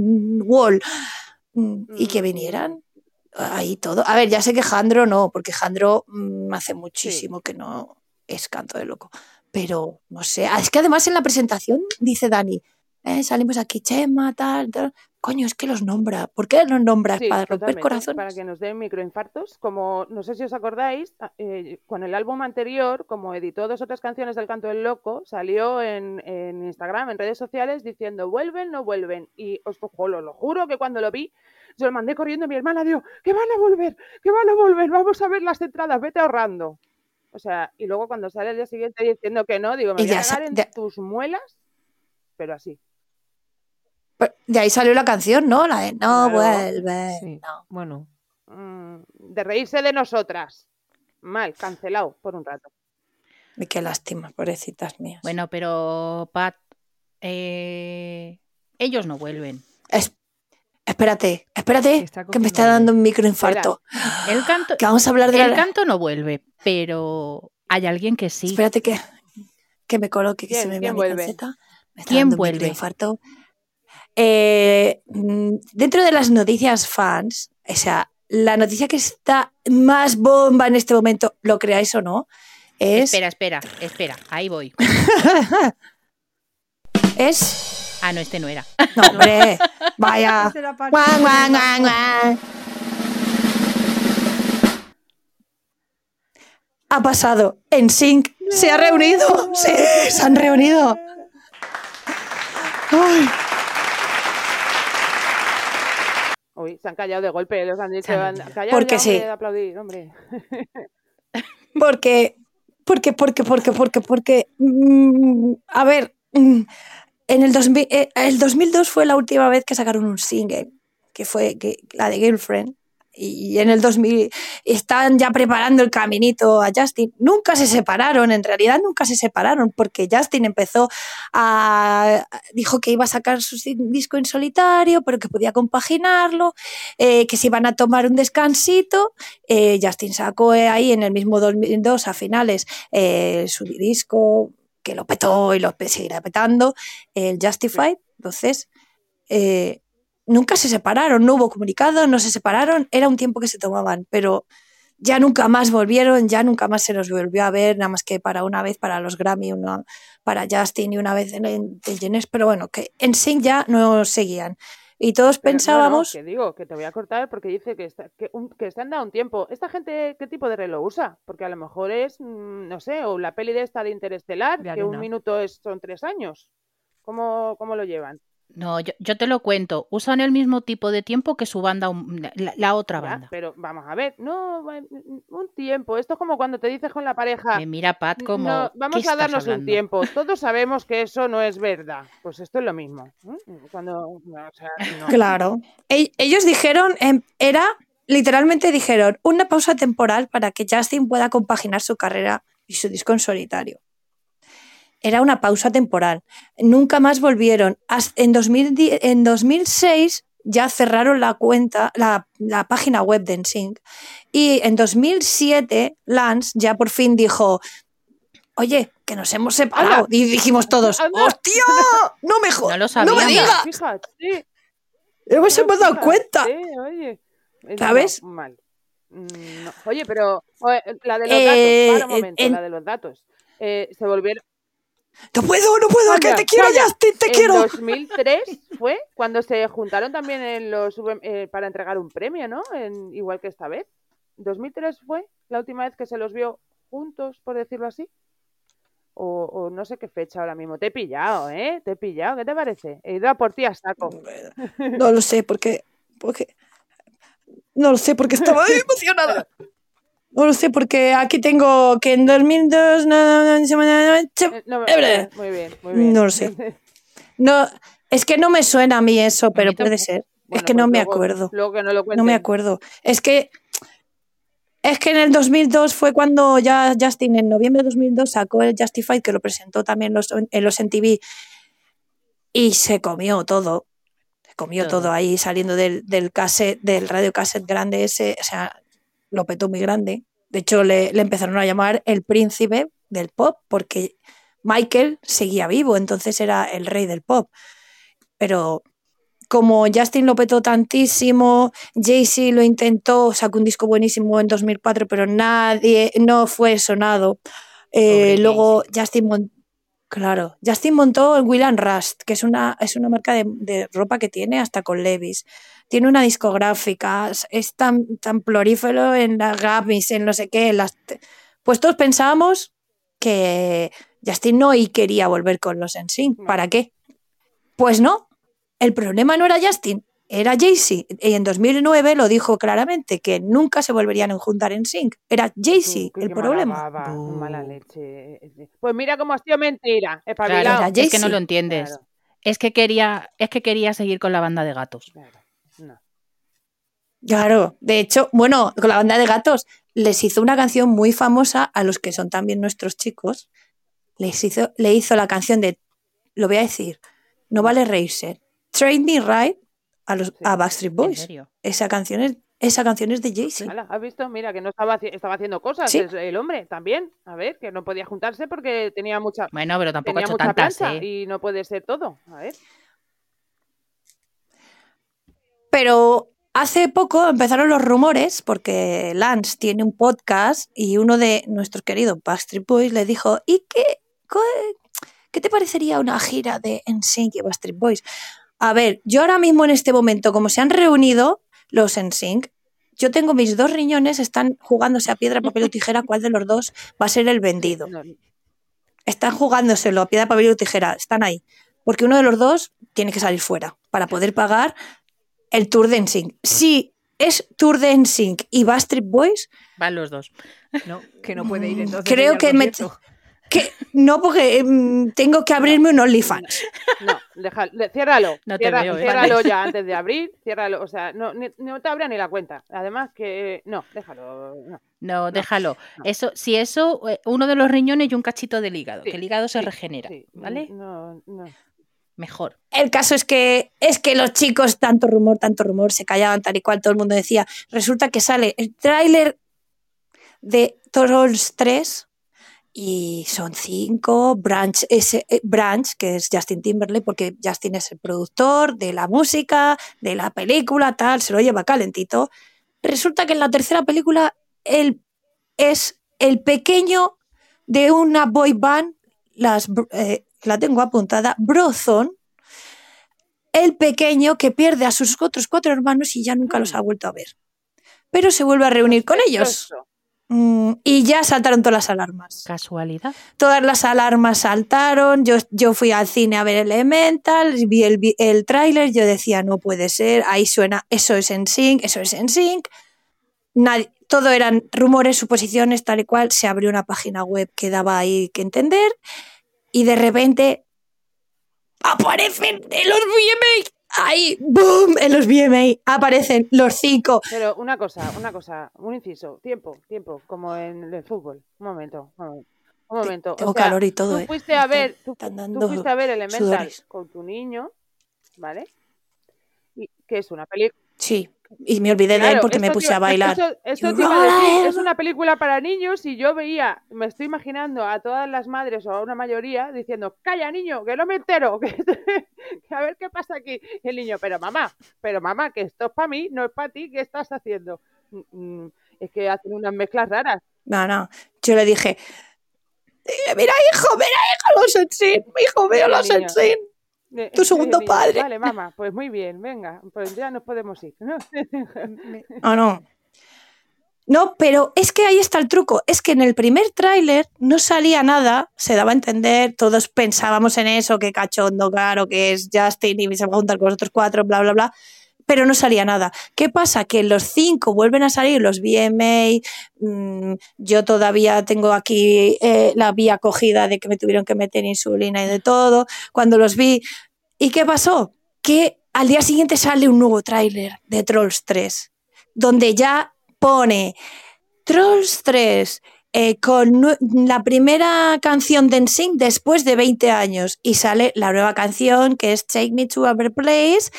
wall mm, y que Mm. vinieran ahí todo. A ver, ya sé que Jandro no, porque Jandro mm, hace muchísimo que no es canto de loco. Pero no sé, ah, es que además en la presentación dice Dani, eh, salimos aquí, Chema, tal, tal. Coño, es que los nombra. ¿Por qué los nombras? Sí, ¿Para romper corazones? Para que nos den microinfartos. Como no sé si os acordáis, a- eh, con el álbum anterior, como editó dos otras canciones del Canto del Loco, salió en, en Instagram, en redes sociales, diciendo vuelven, no vuelven. Y os lo juro que cuando lo vi, yo lo mandé corriendo a mi hermana, digo, que van a volver, que van a volver, vamos a ver las entradas, vete ahorrando. O sea, y luego cuando sale el día siguiente diciendo que no, digo, me voy a cagar en ya- tus muelas, pero así. De ahí salió la canción, ¿no? La de no Claro. vuelve. Sí. No. Bueno, Mm, de reírse de nosotras. Mal, cancelado por un rato. Y qué lástima, pobrecitas mías. Bueno, pero Pat, eh, ellos no vuelven. Es- espérate, espérate, Está que me está dando un microinfarto. El canto, Que vamos a hablar de el la... canto no vuelve, pero hay alguien que sí. Espérate que, que me coloque, que ¿Quién? se me vea ¿Quién mi vuelve? Me está ¿Quién dando un vuelve? microinfarto. Eh, mm, dentro de las noticias fans, o sea, la noticia que está más bomba en este momento, lo creáis o no, es... Espera, espera, espera, ahí voy. es Ah, no, este no era. no, hombre, vaya. Guan, guan, guan, guan. ha pasado. En Sync se ha reunido. Sí, se han reunido. Ay, Uy, se han callado de golpe, los han dicho, han callado. Porque ya, hombre, sí. de aplaudir, hombre. porque, porque, porque, porque, porque, porque, mm, a ver, mm, en el, 2000, eh, el 2002 fue la última vez que sacaron un single, que fue que, la de Girlfriend, y en el 2000 están ya preparando el caminito a Justin. Nunca se separaron, en realidad nunca se separaron, porque Justin empezó a. dijo que iba a sacar su disco en solitario, pero que podía compaginarlo, eh, que se iban a tomar un descansito. Eh, Justin sacó eh, ahí en el mismo 2002, a finales, eh, su disco que lo petó y lo seguirá petando, el Justified. Entonces, eh, nunca se separaron, no hubo comunicado, no se separaron, era un tiempo que se tomaban, pero ya nunca más volvieron, ya nunca más se los volvió a ver, nada más que para una vez para los Grammy, una para Justin y una vez en el de Jeunesse, pero bueno, que en Sync ya no seguían. Y todos Pero no, no, pensábamos, que digo, que te voy a cortar porque dice que, está, que, un- que están dado un tiempo. ¿Esta gente qué tipo de reloj usa? Porque a lo mejor es, mm, no sé, o la peli de esta de Interestelar, De que un minuto es, son tres años. ¿Cómo, cómo lo llevan? No, yo, yo te lo cuento. Usan el mismo tipo de tiempo que su banda, la, la otra Ya, banda. pero vamos a ver, no, un tiempo. Esto es como cuando te dices con la pareja, Me mira Pat "N- como. no, ¿qué vamos a estás darnos un hablando?". tiempo. Todos sabemos que eso no es verdad. Pues esto es lo mismo. ¿eh? Cuando, no, o sea, no. claro, ellos dijeron, em, era, literalmente dijeron, una pausa temporal para que Justin pueda compaginar su carrera y su disco en solitario. Era una pausa temporal. Nunca más volvieron. En, 2010 en 2006 ya cerraron la cuenta, la, la página web de NSYNC. Y en 2007 Lance ya por fin dijo, oye, que nos hemos separado. Y dijimos todos. ¡hostia! No me No jodas. lo No sabía. me digas. Fíjate, sí. Hemos No, hemos dado fíjate, cuenta. oye. Eh, no, ¿Sabes? mal. Mm, no. Oye, pero oye, la de los Eh, datos, para un momento, en- la de los datos. Eh, se volvieron. No puedo, no puedo, que Calla, te quiero, calla. Justin, te en quiero. 2003 fue cuando se juntaron también en los eh, para entregar un premio, ¿no? En- igual que esta vez. 2003 fue la última vez que se los vio juntos, por decirlo así. O, o no sé qué fecha ahora mismo. Te he pillado, ¿eh? Te he pillado. ¿Qué te parece? He ido a por ti a saco. No lo sé, porque, porque no lo sé, porque estaba emocionada. No lo sé, porque aquí tengo que en 2002... no, no, no, no, no, Eh, no, Eh, muy bien, muy bien. No lo sé. No, es que no me suena a mí eso, pero puede ser. es Bueno, que no pues me luego- acuerdo. Luego que no lo No me acuerdo. Es que es que en el 2002 fue cuando ya Justin en noviembre de 2002 sacó el Justified que lo presentó también los- en los MTV y se comió todo. Se comió todo, Todo. ahí saliendo del, del cassette, del radio cassette grande ese, o sea, lo petó muy grande. De hecho, le, le empezaron a llamar el príncipe del pop porque Michael seguía vivo, entonces era el rey del pop. Pero como Justin lo petó tantísimo, Jay-Z lo intentó, sacó un disco buenísimo en 2004, pero nadie, no fue sonado. Eh, luego Justin claro, Justin montó el Will and Rust, que es una, es una marca de, de ropa que tiene hasta con Levis. Tiene una discográfica, es- tan, tan florífero en las Grammys, en no sé qué. en las, pues todos pensábamos que Justin no y quería volver con los NSYNC. ¿Para qué? Pues no, el problema no era Justin, era Jay-Z. Y en 2009 lo dijo claramente, que nunca se volverían a juntar en sync. Era Jay-Z el qué mala problema. baba, Bu. mala leche. Pues mira cómo ha sido mentira. Claro, es que no lo entiendes. Claro, Es que quería, es que quería seguir con la banda de gatos. claro. No. Claro, de hecho, bueno, con la banda de gatos les hizo una canción muy famosa a los que son también nuestros chicos. Les hizo, le hizo la canción de, lo voy a decir, no vale reírse, Train Me Right a, los, Sí. a Backstreet ¿En Boys. serio? Esa canción es, esa canción es de Jay-Z. Hala, ¿Has visto? Mira, que no estaba, haci- estaba haciendo cosas Sí. el hombre también. A ver, que no podía juntarse porque tenía mucha, Bueno, pero tampoco ha tenía hecho mucha tantas, plancha ¿eh? y no puede ser todo. A ver. Pero hace poco empezaron los rumores porque Lance tiene un podcast y uno de nuestros queridos Backstreet Boys le dijo, ¿y qué, qué te parecería una gira de NSYNC y Backstreet Boys? A ver, yo ahora mismo en este momento, como se han reunido los NSYNC, yo tengo mis dos riñones, están jugándose a piedra, papel o tijera, cuál de los dos va a ser el vendido. Están jugándoselo a piedra, papel o tijera, están ahí. Porque uno de los dos tiene que salir fuera para poder pagar el Tour de NSYNC. Si es Tour de NSYNC y Backstreet Boys, Van los dos. No, que no puede ir entonces. creo que me- concierto. Que no, porque mm, tengo que abrirme un OnlyFans. No, deja- ciérralo. No te Cierra- veo, ¿eh? ciérralo ya antes de abrir. Ciérralo. O sea, no, ni- no te abra ni la cuenta. Además que. No, déjalo. no. No, déjalo. no. Eso, si eso, eh, uno de los riñones y un cachito del hígado, Sí, que el hígado se sí, regenera, Sí, ¿vale? No, no. Mejor. El caso es que es que los chicos, tanto rumor, tanto rumor, se callaban tal y cual, todo el mundo decía. Resulta que sale el tráiler de Trolls 3 y son cinco. Branch, ese, eh, Branch, que es Justin Timberlake, porque Justin es el productor de la música, de la película, tal, se lo lleva calentito. Resulta que en la tercera película él es el pequeño de una boy band, las, eh, la tengo apuntada, Brozone, el pequeño que pierde a sus otros cuatro hermanos y ya nunca los ha vuelto a ver. Pero se vuelve a reunir con ellos. Mm, y ya saltaron todas las alarmas. Casualidad. Todas las alarmas saltaron. Yo, yo fui al cine a ver Elemental, vi el, el tráiler, yo decía, no puede ser, ahí suena, eso es en sync, eso es en sync. Nadie, todo eran rumores, suposiciones, tal y cual. Se abrió una página web que daba ahí que entender. Y de repente aparecen en los VMA. Ahí, boom, en los VMA aparecen los cinco. Pero una cosa, una cosa, un inciso. Tiempo, tiempo. Como en el fútbol. Un momento. Un momento. Un momento. O Tengo sea, calor y todo, Tú eh. fuiste a Me ver. Tú, fuiste a ver Elemental sudores. con tu niño. ¿Vale? Y, que es una película. Sí, y me olvidé de él porque me puse a bailar. Eso, eso a decir, es una película para niños y yo veía, me estoy imaginando a todas las madres o a una mayoría diciendo, calla niño, que no me entero, que, que a ver qué pasa aquí. Y el niño, pero mamá, pero mamá, que esto es para mí, no es para ti, ¿qué estás haciendo? Mm, mm, Es que hacen unas mezclas raras. No, no. Yo le dije, "Eh, mira, hijo, mira, hijo, los Ensign, hijo mío, Sí, los niño. De- Tu segundo padre. Vale, mamá, pues muy bien, venga, pues ya nos podemos ir. No, no. No, pero es que ahí está el truco. Es que en el primer tráiler no salía nada, se daba a entender, todos pensábamos en eso, que cachondo, claro, que es Justin y se va a juntar con los otros cuatro, bla, bla, bla. Pero no salía nada. ¿Qué pasa? Que los cinco vuelven a salir, los VMA. mm, yo todavía tengo aquí eh, la vía cogida de que me tuvieron que meter insulina y de todo. Cuando los vi. ¿Y qué pasó? Que al día siguiente sale un nuevo tráiler de Trolls 3, donde ya pone Trolls 3 eh, con la primera canción de NSYNC después de 20 años y sale la nueva canción que es Take Me to a Place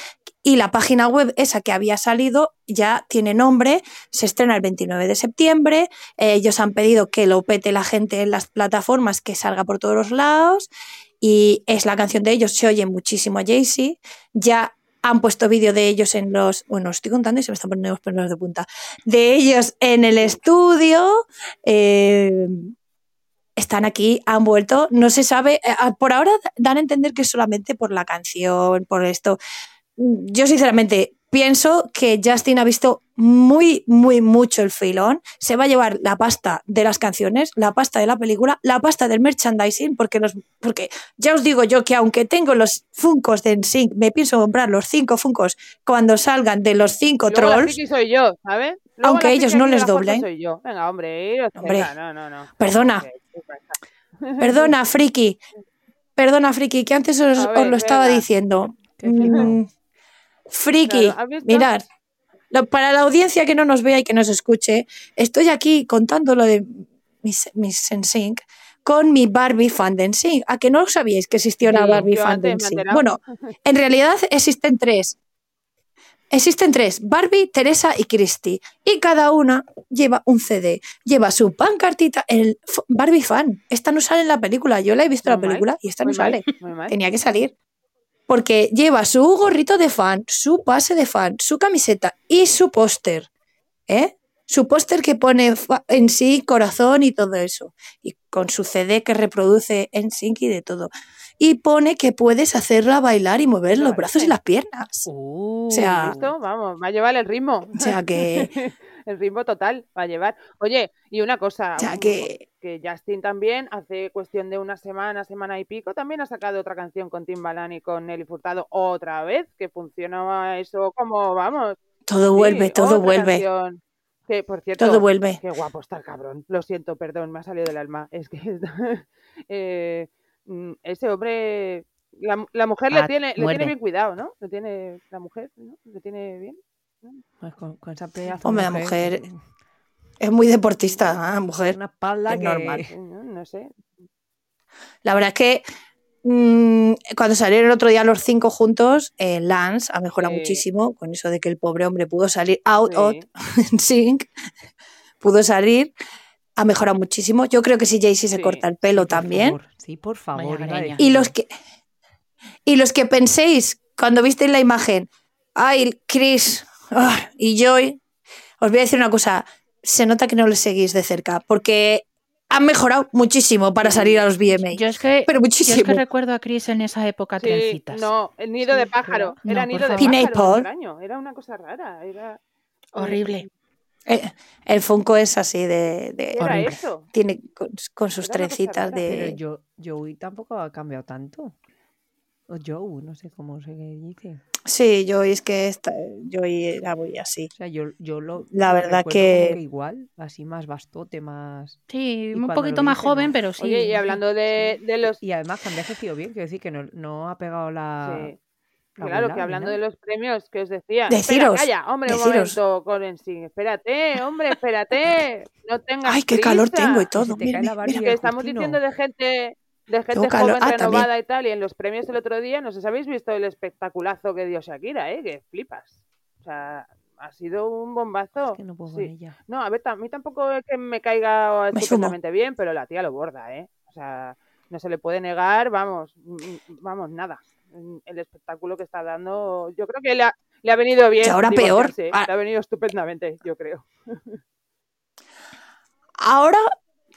y la página web esa que había salido ya tiene nombre, se estrena el 29 de septiembre, eh, ellos han pedido que lo pete la gente en las plataformas, que salga por todos los lados y es la canción de ellos, se oye muchísimo a Jay-Z, ya han puesto vídeo de ellos en los, bueno, os estoy contando y se me están poniendo los pelos de punta, de ellos en el estudio, eh, están aquí, han vuelto, no se sabe, eh, ah, por ahora dan a entender que solamente por la canción, por esto. Yo sinceramente pienso que Justin ha visto muy, muy mucho el filón. Se va a llevar la pasta de las canciones, la pasta de la película, la pasta del merchandising, porque, los, porque ya os digo yo que aunque tengo los Funcos de NSYNC, me pienso comprar los cinco Funcos cuando salgan de los cinco Luego la trolls. friki soy yo, ¿sabes? Luego Aunque la ellos no les la doblen. Soy yo. Venga, hombre, iros, Hombre, venga, no, no, no. perdona. ¿Qué- qué pasa? Perdona, friki. Perdona, friki, que antes os, lo estaba venga. diciendo. Mm, friki, Claro, mirad. para la audiencia que no nos vea y que nos escuche, estoy aquí contando lo de mis, mis NSYNC con mi Barbie fan de NSYNC. ¿A que no sabíais que existía una Sí, Barbie fan de NSYNC? Bueno, en realidad existen tres. Existen tres, Barbie, Teresa y Christy. Y cada una lleva un CD. Lleva su pancartita, el Barbie fan. Esta no sale en la película. Yo la he visto en la película y esta no sale. Tenía que salir. Porque lleva su gorrito de fan, su pase de fan, su camiseta y su póster. ¿Eh? Su póster que pone en sí corazón y todo eso. Y con su CD que reproduce en sync y de todo. Y pone que puedes hacerla bailar y mover los brazos y las piernas. Uh, O sea, ¿Listo? Vamos, va a llevar el ritmo. O sea que el ritmo total va a llevar. Oye, y una cosa, O sea que que Justin también hace cuestión de una semana, semana y pico, también ha sacado otra canción con Timbaland y con Nelly Furtado otra vez, que funcionaba eso como, vamos, todo sí, vuelve, todo vuelve, canción. Que, por cierto, todo vuelve. Qué guapo está el cabrón. Lo siento, perdón, me ha salido del alma. Es que eh, mm, ese hombre, la, la mujer le Ah, tiene, le tiene bien cuidado, ¿no? Le tiene la mujer, ¿no? Le tiene bien. Pues con, con esa pedazo Hombre, de la mujer es muy deportista, ¿eh? mujer. Una espalda es que... normal. No, no sé. La verdad es que mm, cuando salieron el otro día los cinco juntos, eh, Lance ha mejorado Sí. muchísimo con eso de que el pobre hombre pudo salir out, Sí. out, en sync, pudo salir, ha mejorado muchísimo. Yo creo que si Jaycee se corta el pelo por también. favor, Sí, por favor. Y los que y los que penséis cuando visteis la imagen, ay, Chris ah, y Joy, os voy a decir una cosa, se nota que no les seguís de cerca, porque han mejorado muchísimo para salir a los VMA. Yo es que, pero yo es muchísimo. que recuerdo a Chris en esa época Sí, trencitas. no, el nido de pájaro. pero- Era No, nido de pájaro. extraño. Era una cosa rara. Era, Horrible. Eh, el Funko es así de, de- era eso. tiene con, con sus Era trencitas de Pero yo, Joey tampoco ha cambiado tanto. O Joe, no sé cómo se dice. sí yo es que esta, yo era muy así O sea, yo, yo lo. La verdad que- igual, así más bastote, más. Sí, Y un poquito más dice, joven, pero sí. Oye, y hablando de, de los... Y además que ha envejecido bien, quiero decir que no, no ha pegado la. Sí. la Claro, que hablando de los premios que os decía. Deciros, Espera, calla, hombre, un deciros. momento, Corensin. Espérate, hombre, espérate. No tengas ay qué calor tengo y todo mira, cae la mira, mira. Que estamos Justino. diciendo de gente de gente joven Ah, también. renovada y tal, y en los premios el otro día, no sé si habéis visto el espectaculazo que dio Shakira, ¿eh? Que flipas. O sea, ha sido un bombazo. Es que no puedo Sí. con ella. No, a ver, a mí tampoco es que me caiga estupendamente bien, pero la tía lo borda, ¿eh? O sea, no se le puede negar, vamos, vamos, nada. El espectáculo que está dando, yo creo que le ha, le ha venido bien. Y ahora peor. Ah. Le ha venido estupendamente, yo creo. ahora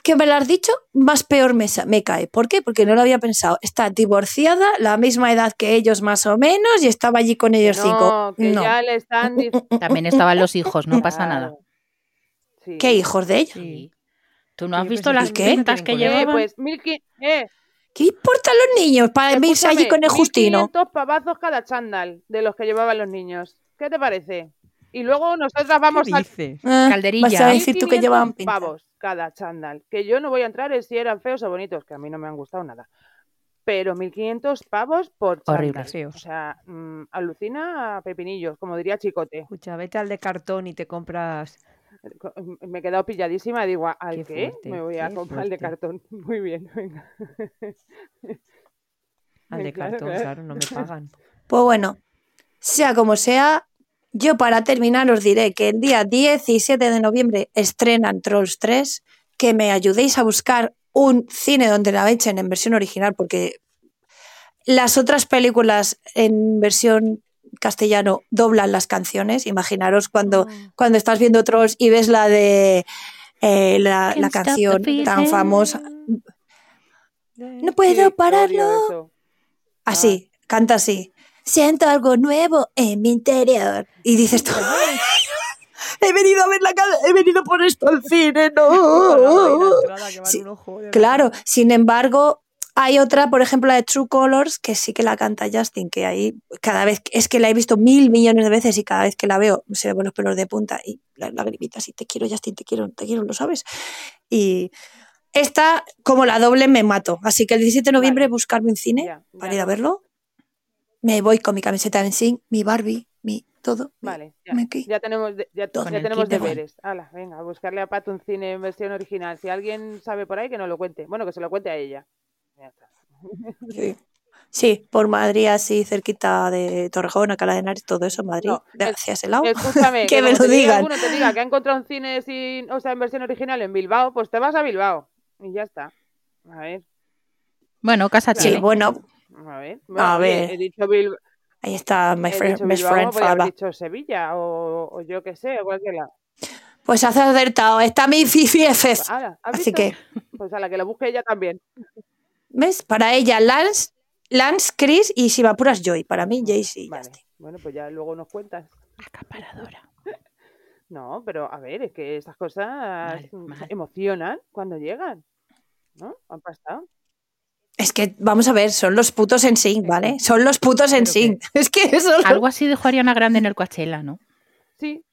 que me lo has dicho más peor me, me cae ¿por qué? porque no lo había pensado está divorciada la misma edad que ellos más o menos y estaba allí con ellos cinco No, que no ya le están. También estaban los hijos, no pasa nada. Sí. qué hijos de ellos Sí. ¿Tú no Sí, has yo visto las pintas que tienen Eh, llevaban? pues, mil eh, ¿Qué importan los niños para irse allí con el Justino? 1500 pavazos cada chándal de los que llevaban los niños. ¿Qué te parece? Y luego nosotras vamos ¿Qué al dices? Ah, Calderilla. Vas a decir tú que 1500 llevaban pavos cada chándal. Que yo no voy a entrar en si eran feos o bonitos, que a mí no me han gustado nada. Pero 1500 pavos por chándal. Horrible. O Feos. sea, mm, alucina a pepinillos, como diría Chicote. Escucha, vete al de cartón y te compras. Co- Me he quedado pilladísima. Digo, ¿al Qué qué? fuerte, Me voy a comprar el de cartón. Muy bien, venga. Al de Claro, cartón, claro, no me pagan. Pues bueno, sea como sea, yo para terminar os diré que el día 17 de noviembre estrenan Trolls 3, que me ayudéis a buscar un cine donde la echen en versión original, porque las otras películas en versión castellano doblan las canciones. Imaginaros cuando, cuando estás viendo Trolls y ves la de eh, la, la canción tan famosa. No puedo pararlo. Así, canta así. Siento algo nuevo en mi interior. Y dices tú, he venido a ver la he venido por esto al cine, no. Sí, Claro, sin embargo, hay otra, por ejemplo, la de True Colors, que sí que la canta Justin, que ahí cada vez, es que la he visto mil millones de veces y cada vez que la veo se me ponen los pelos de punta y la lagrimita así, te quiero Justin, te quiero, te quiero, lo sabes. Y esta, como la doble, me mato. Así que el 17 de noviembre Vale. buscarme un cine Ya, ya para ir a verlo. Me voy con mi camiseta de Sync, mi Barbie, mi todo. mi- Vale, ya, me aquí. ya tenemos, de- ya, Con ya el tenemos kit de fan. deberes. Hala, venga, a buscarle a Pato un cine en versión original. Si alguien sabe por ahí, que nos lo cuente. Bueno, que se lo cuente a ella. Ya está. Sí. Sí, por Madrid, así cerquita de Torrejón, Alcalá de Henares, todo eso, Madrid, No, hacia ese lado. Escúchame, Que me como lo te diga digan. alguno te diga que ha encontrado un cine sin, o sea, en versión original en Bilbao, pues te vas a Bilbao. Y ya está. A ver, Bueno, casa Sí, bueno, a ver. A oye, ver. He dicho, ahí está my friend, Bilbao, friend haber Faba. dicho Sevilla o, o yo qué sé, o cualquier lado. Pues has acertado, está mi Fifi FF. ¿has Así visto? que, Pues a la que lo busque ella también. ¿ves? Para ella, Lance, Lance, Chris y si me apuras Joy. Para mí, Jaycee. Vale. Bueno, pues ya luego nos cuentas. Acaparadora. No, pero a ver, es que estas cosas Vale, vale. emocionan cuando llegan, ¿no? Han pasado. Es que, vamos a ver, son los putos en sync, ¿vale? Son los putos en sync. Es que eso es, Algo así dijo Ariana Grande en el Coachella, ¿no? Sí,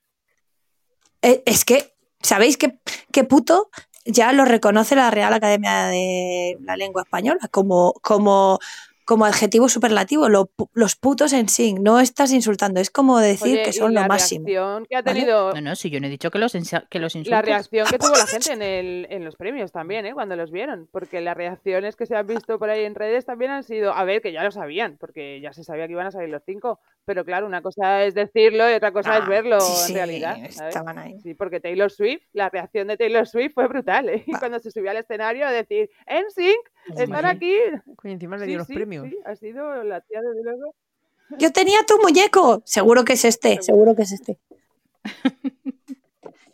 eh, es que, ¿sabéis qué, qué puto? Ya lo reconoce la Real Academia de la Lengua Española como, como, como adjetivo superlativo, lo pu- los putos en sync. No estás insultando, es como decir Oye, que y son lo la máximo. reacción que ha ¿vale? tenido No, no, si yo no he dicho que los, que los la insultes. reacción que tuvo la gente en, el, en los premios también, ¿eh? Cuando los vieron, porque las reacciones que se han visto por ahí en redes también han sido, a ver, que ya lo sabían, porque ya se sabía que iban a salir los cinco, pero claro, una cosa es decirlo y otra cosa es Ah, verlo sí, en sí, realidad, ¿sabes? estaban ahí. Sí, porque Taylor Swift, la reacción de Taylor Swift fue brutal, ¿eh? Cuando se subió al escenario a decir, NSYNC, están Sí. aquí. Coño, encima le Sí, dio los sí, premios. sí, ha sido la tía desde luego. Yo tenía tu muñeco. Seguro que es este, seguro que es este.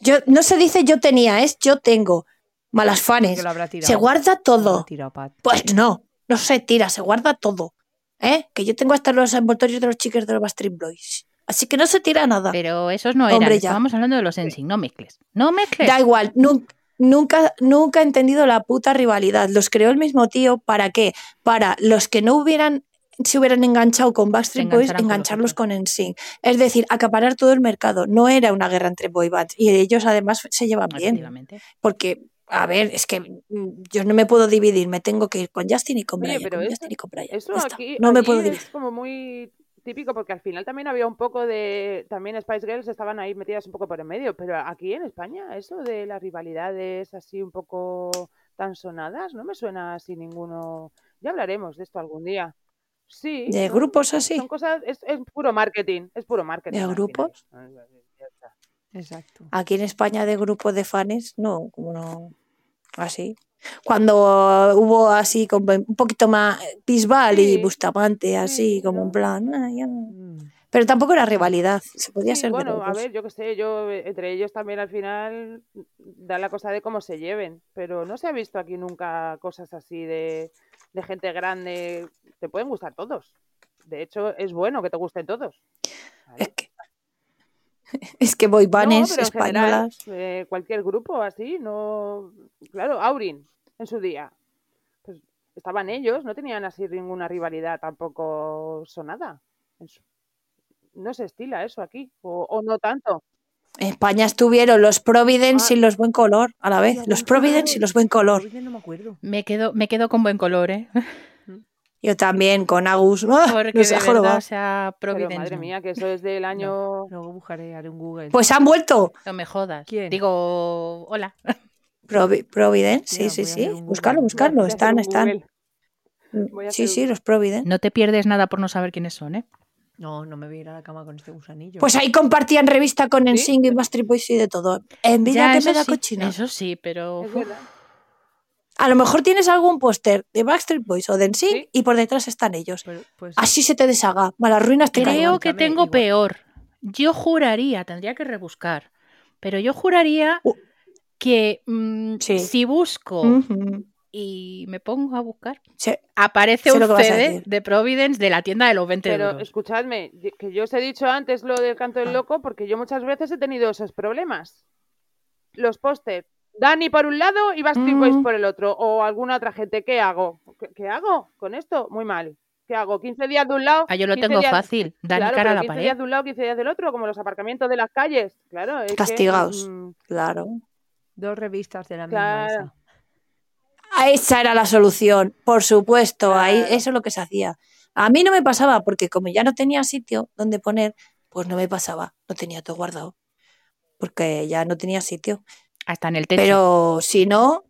Yo, no se dice yo tenía, es yo tengo. Malas Que fanes. Se guarda todo. tirado. Pues no, no se tira, se guarda todo. ¿Eh? Que yo tengo hasta los envoltorios de los chicos de los Backstreet Boys. Así que no se tira nada. Pero esos no Hombre, eran. ya. Estábamos hablando de los NSYNC. No mezcles. No mezcles. Da igual, nun- nunca, nunca he entendido la puta rivalidad. Los creó el mismo tío, ¿para qué? Para los que no hubieran se hubieran enganchado con Backstreet Boys, engancharlos con NSYNC. Es decir, acaparar todo el mercado. No era una guerra entre boy bands. Y ellos además se llevan bien. Efectivamente. Porque, a ver, es que mm, yo no me puedo dividir. Me tengo que ir con Justin y con Oye, Brian. pero con Justin y con Brian. Aquí, No me aquí puedo dividir. es como muy típico porque al final también había un poco de también Spice Girls estaban ahí metidas un poco por en medio, pero aquí en España eso de las rivalidades así un poco tan sonadas no me suena así ninguno. Ya hablaremos de esto algún día. Sí. ¿De son- grupos así? Son cosas es, es puro marketing, es puro marketing. ¿De final. grupos? Exacto. Aquí en España de grupos de fans, no, como no, así. Cuando hubo así como un poquito más Bisbal y Sí, Bustamante, así sí, como en plan, "Ah, ya". Mm. pero tampoco era rivalidad, se podía Sí, ser bueno, a ver, yo qué sé, yo entre ellos también al final da la cosa de cómo se lleven, pero no se ha visto aquí nunca cosas así de, de gente grande. Te pueden gustar todos. De hecho, es bueno que te gusten todos. Es que, es que No, en general, españolas, eh, cualquier grupo así, no. Claro, Aurin en su día. Pues estaban ellos, no tenían así ninguna rivalidad tampoco sonada. No se estila eso aquí, o, o no tanto. en España estuvieron los Providence Ah. y los Buen Color a la vez, los Providence y los Buen Color. No me acuerdo. Me quedo, me quedo con buen color, ¿eh? Yo también con Agus, ¡ah! Porque nos de verdad, o sea, Pero Providence. madre no. mía, que eso es del año. Luego buscaré, haré un Google. Pues han vuelto. No me jodas. ¿Quién? Digo, hola. Provi- Providence, sí, Mira, sí, sí. Buscarlo, buscarlo, están, están. A Sí, sí, los Providence. No te pierdes nada por no saber quiénes son, ¿eh? No, no me voy a ir a la cama con este gusanillo. Pues ahí compartían revista con ¿Sí? NSYNC y Backstreet Boys y de todo. Envidia Ya, que me da sí, cochina. Eso sí, pero. Es verdad. A lo mejor tienes algún póster de Backstreet Boys o de NSYNC Sí. y por detrás están ellos. Pero, pues, Así se te deshaga. Malas ruinas te Creo caigan. que tengo igual- peor. Yo juraría, tendría que rebuscar, pero yo juraría Uh. que mm, Sí. si busco y me pongo a buscar, Sí. aparece Sé un CD de Providence de la tienda de los 20 Pero euros. escuchadme, que yo os he dicho antes lo del canto del Ah. loco porque yo muchas veces he tenido esos problemas. Los pósters. Dani por un lado y Backstreet Boys Mm. por el otro. O alguna otra gente. ¿Qué hago? ¿Qué, qué hago con esto? Muy mal. ¿Qué hago? ¿15 días de un lado? Ah, yo lo 15 tengo días- fácil. Dani Claro, cara a la 15 pared. días de un lado, 15 días del otro, como los aparcamientos de las calles. Claro, es que, Castigados. mm, Claro. dos revistas de la misma Claro. esa. Ah, Esa era la solución, por supuesto. Ahí, eso es lo que se hacía. A mí no me pasaba, porque como ya no tenía sitio donde poner, pues no me pasaba. No tenía todo guardado. Porque ya no tenía sitio. Hasta en el techo. Pero si no,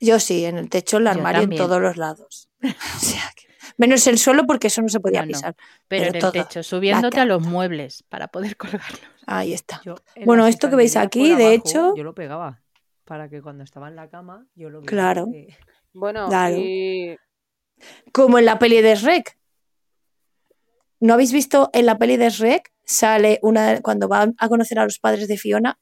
yo sí, en el techo, el armario, en todos los lados. O sea, que- menos el suelo porque eso no se podía No, no. pisar. pero pero en el techo, subiéndote a los muebles para poder colgarlos. Ahí está. Yo, Bueno, esto que veis aquí, de abajo, hecho- Yo lo pegaba para que cuando estaba en la cama yo lo viera. Claro. que- Bueno, Claro. y Como en la peli de Shrek. ¿No habéis visto en la peli de Shrek? Sale una cuando van a conocer a los padres de Fiona,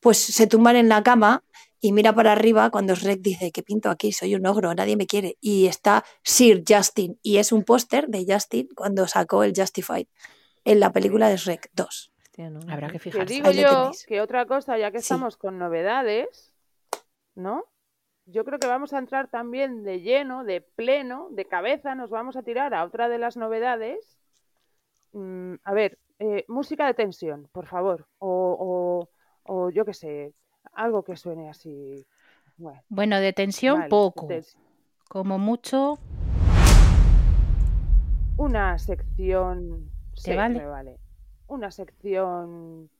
pues se tumban en la cama y mira para arriba cuando Shrek dice que pinto aquí, soy un ogro, nadie me quiere. Y está Sir Justin y es un póster de Justin cuando sacó el Justified en la película de Shrek 2. Sebastián, ¿no? Habrá que Que fijarse. digo Ahí le yo que otra cosa, ya que Sí. estamos con novedades, ¿no? Yo creo que vamos a entrar también de lleno, de pleno, de cabeza, nos vamos a tirar a otra de las novedades. Mm, a ver, eh, música de tensión, por favor. O, o, o yo qué sé, algo que suene así. Bueno, Bueno, de tensión vale, poco. Como mucho, una sección. ¿Te sí, vale? me vale. Una sección.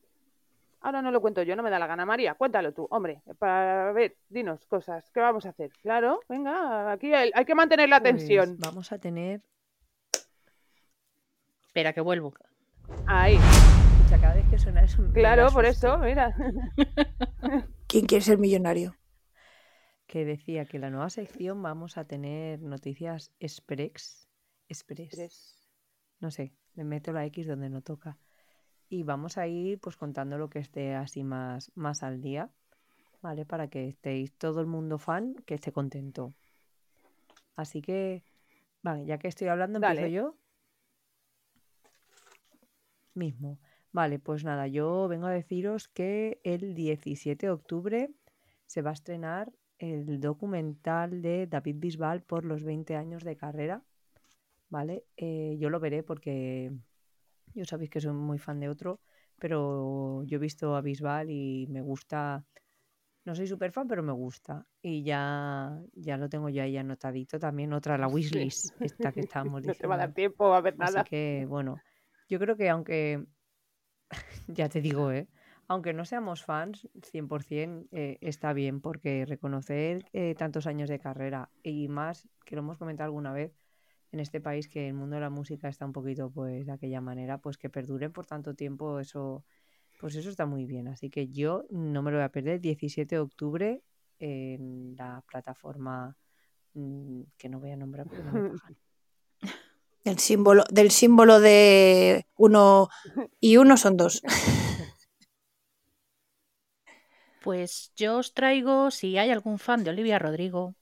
Ahora no lo cuento yo, no me da la gana. María, cuéntalo tú, hombre. Para ver, dinos cosas. ¿Qué vamos a hacer? Claro, venga, aquí hay, hay que mantener la Pues tensión. vamos a tener. espera que vuelvo. Ahí, sea, cada vez que suena eso. me da claro, por eso, mira. ¿Quién quiere ser millonario? Que decía que la nueva sección vamos a tener noticias express. Express. No sé, le meto la X donde no toca. Y vamos a ir pues contando lo que esté así más, más al día, ¿vale? Para que estéis todo el mundo fan, que esté contento. Así que, vale, ya que estoy hablando, empiezo Dale. yo. Mismo. Vale, pues nada, yo vengo a deciros que el 17 de octubre se va a estrenar el documental de David Bisbal por los 20 años de carrera. ¿Vale? Eh, yo lo veré porque yo sabéis que soy muy fan de otro, pero yo he visto a Bisbal y me gusta. No soy súper fan, pero me gusta. Y ya, ya lo tengo yo ahí anotadito también. Otra, la Sí. wishlist, esta que estábamos No te va a dar diciendo. tiempo a ver Así nada. que, bueno, yo creo que aunque, ya te digo, ¿eh? Aunque no seamos fans 100%, eh, está bien porque reconocer eh, tantos años de carrera y más, que lo hemos comentado alguna vez, en este país que el mundo de la música está un poquito pues de aquella manera, pues que perduren por tanto tiempo, eso, pues eso está muy bien. Así que yo no me lo voy a perder, 17 de octubre en la plataforma mm, que no voy a nombrar porque no me pagan. El símbolo, del símbolo de uno y uno son dos. Pues yo os traigo, si hay algún fan de Olivia Rodrigo,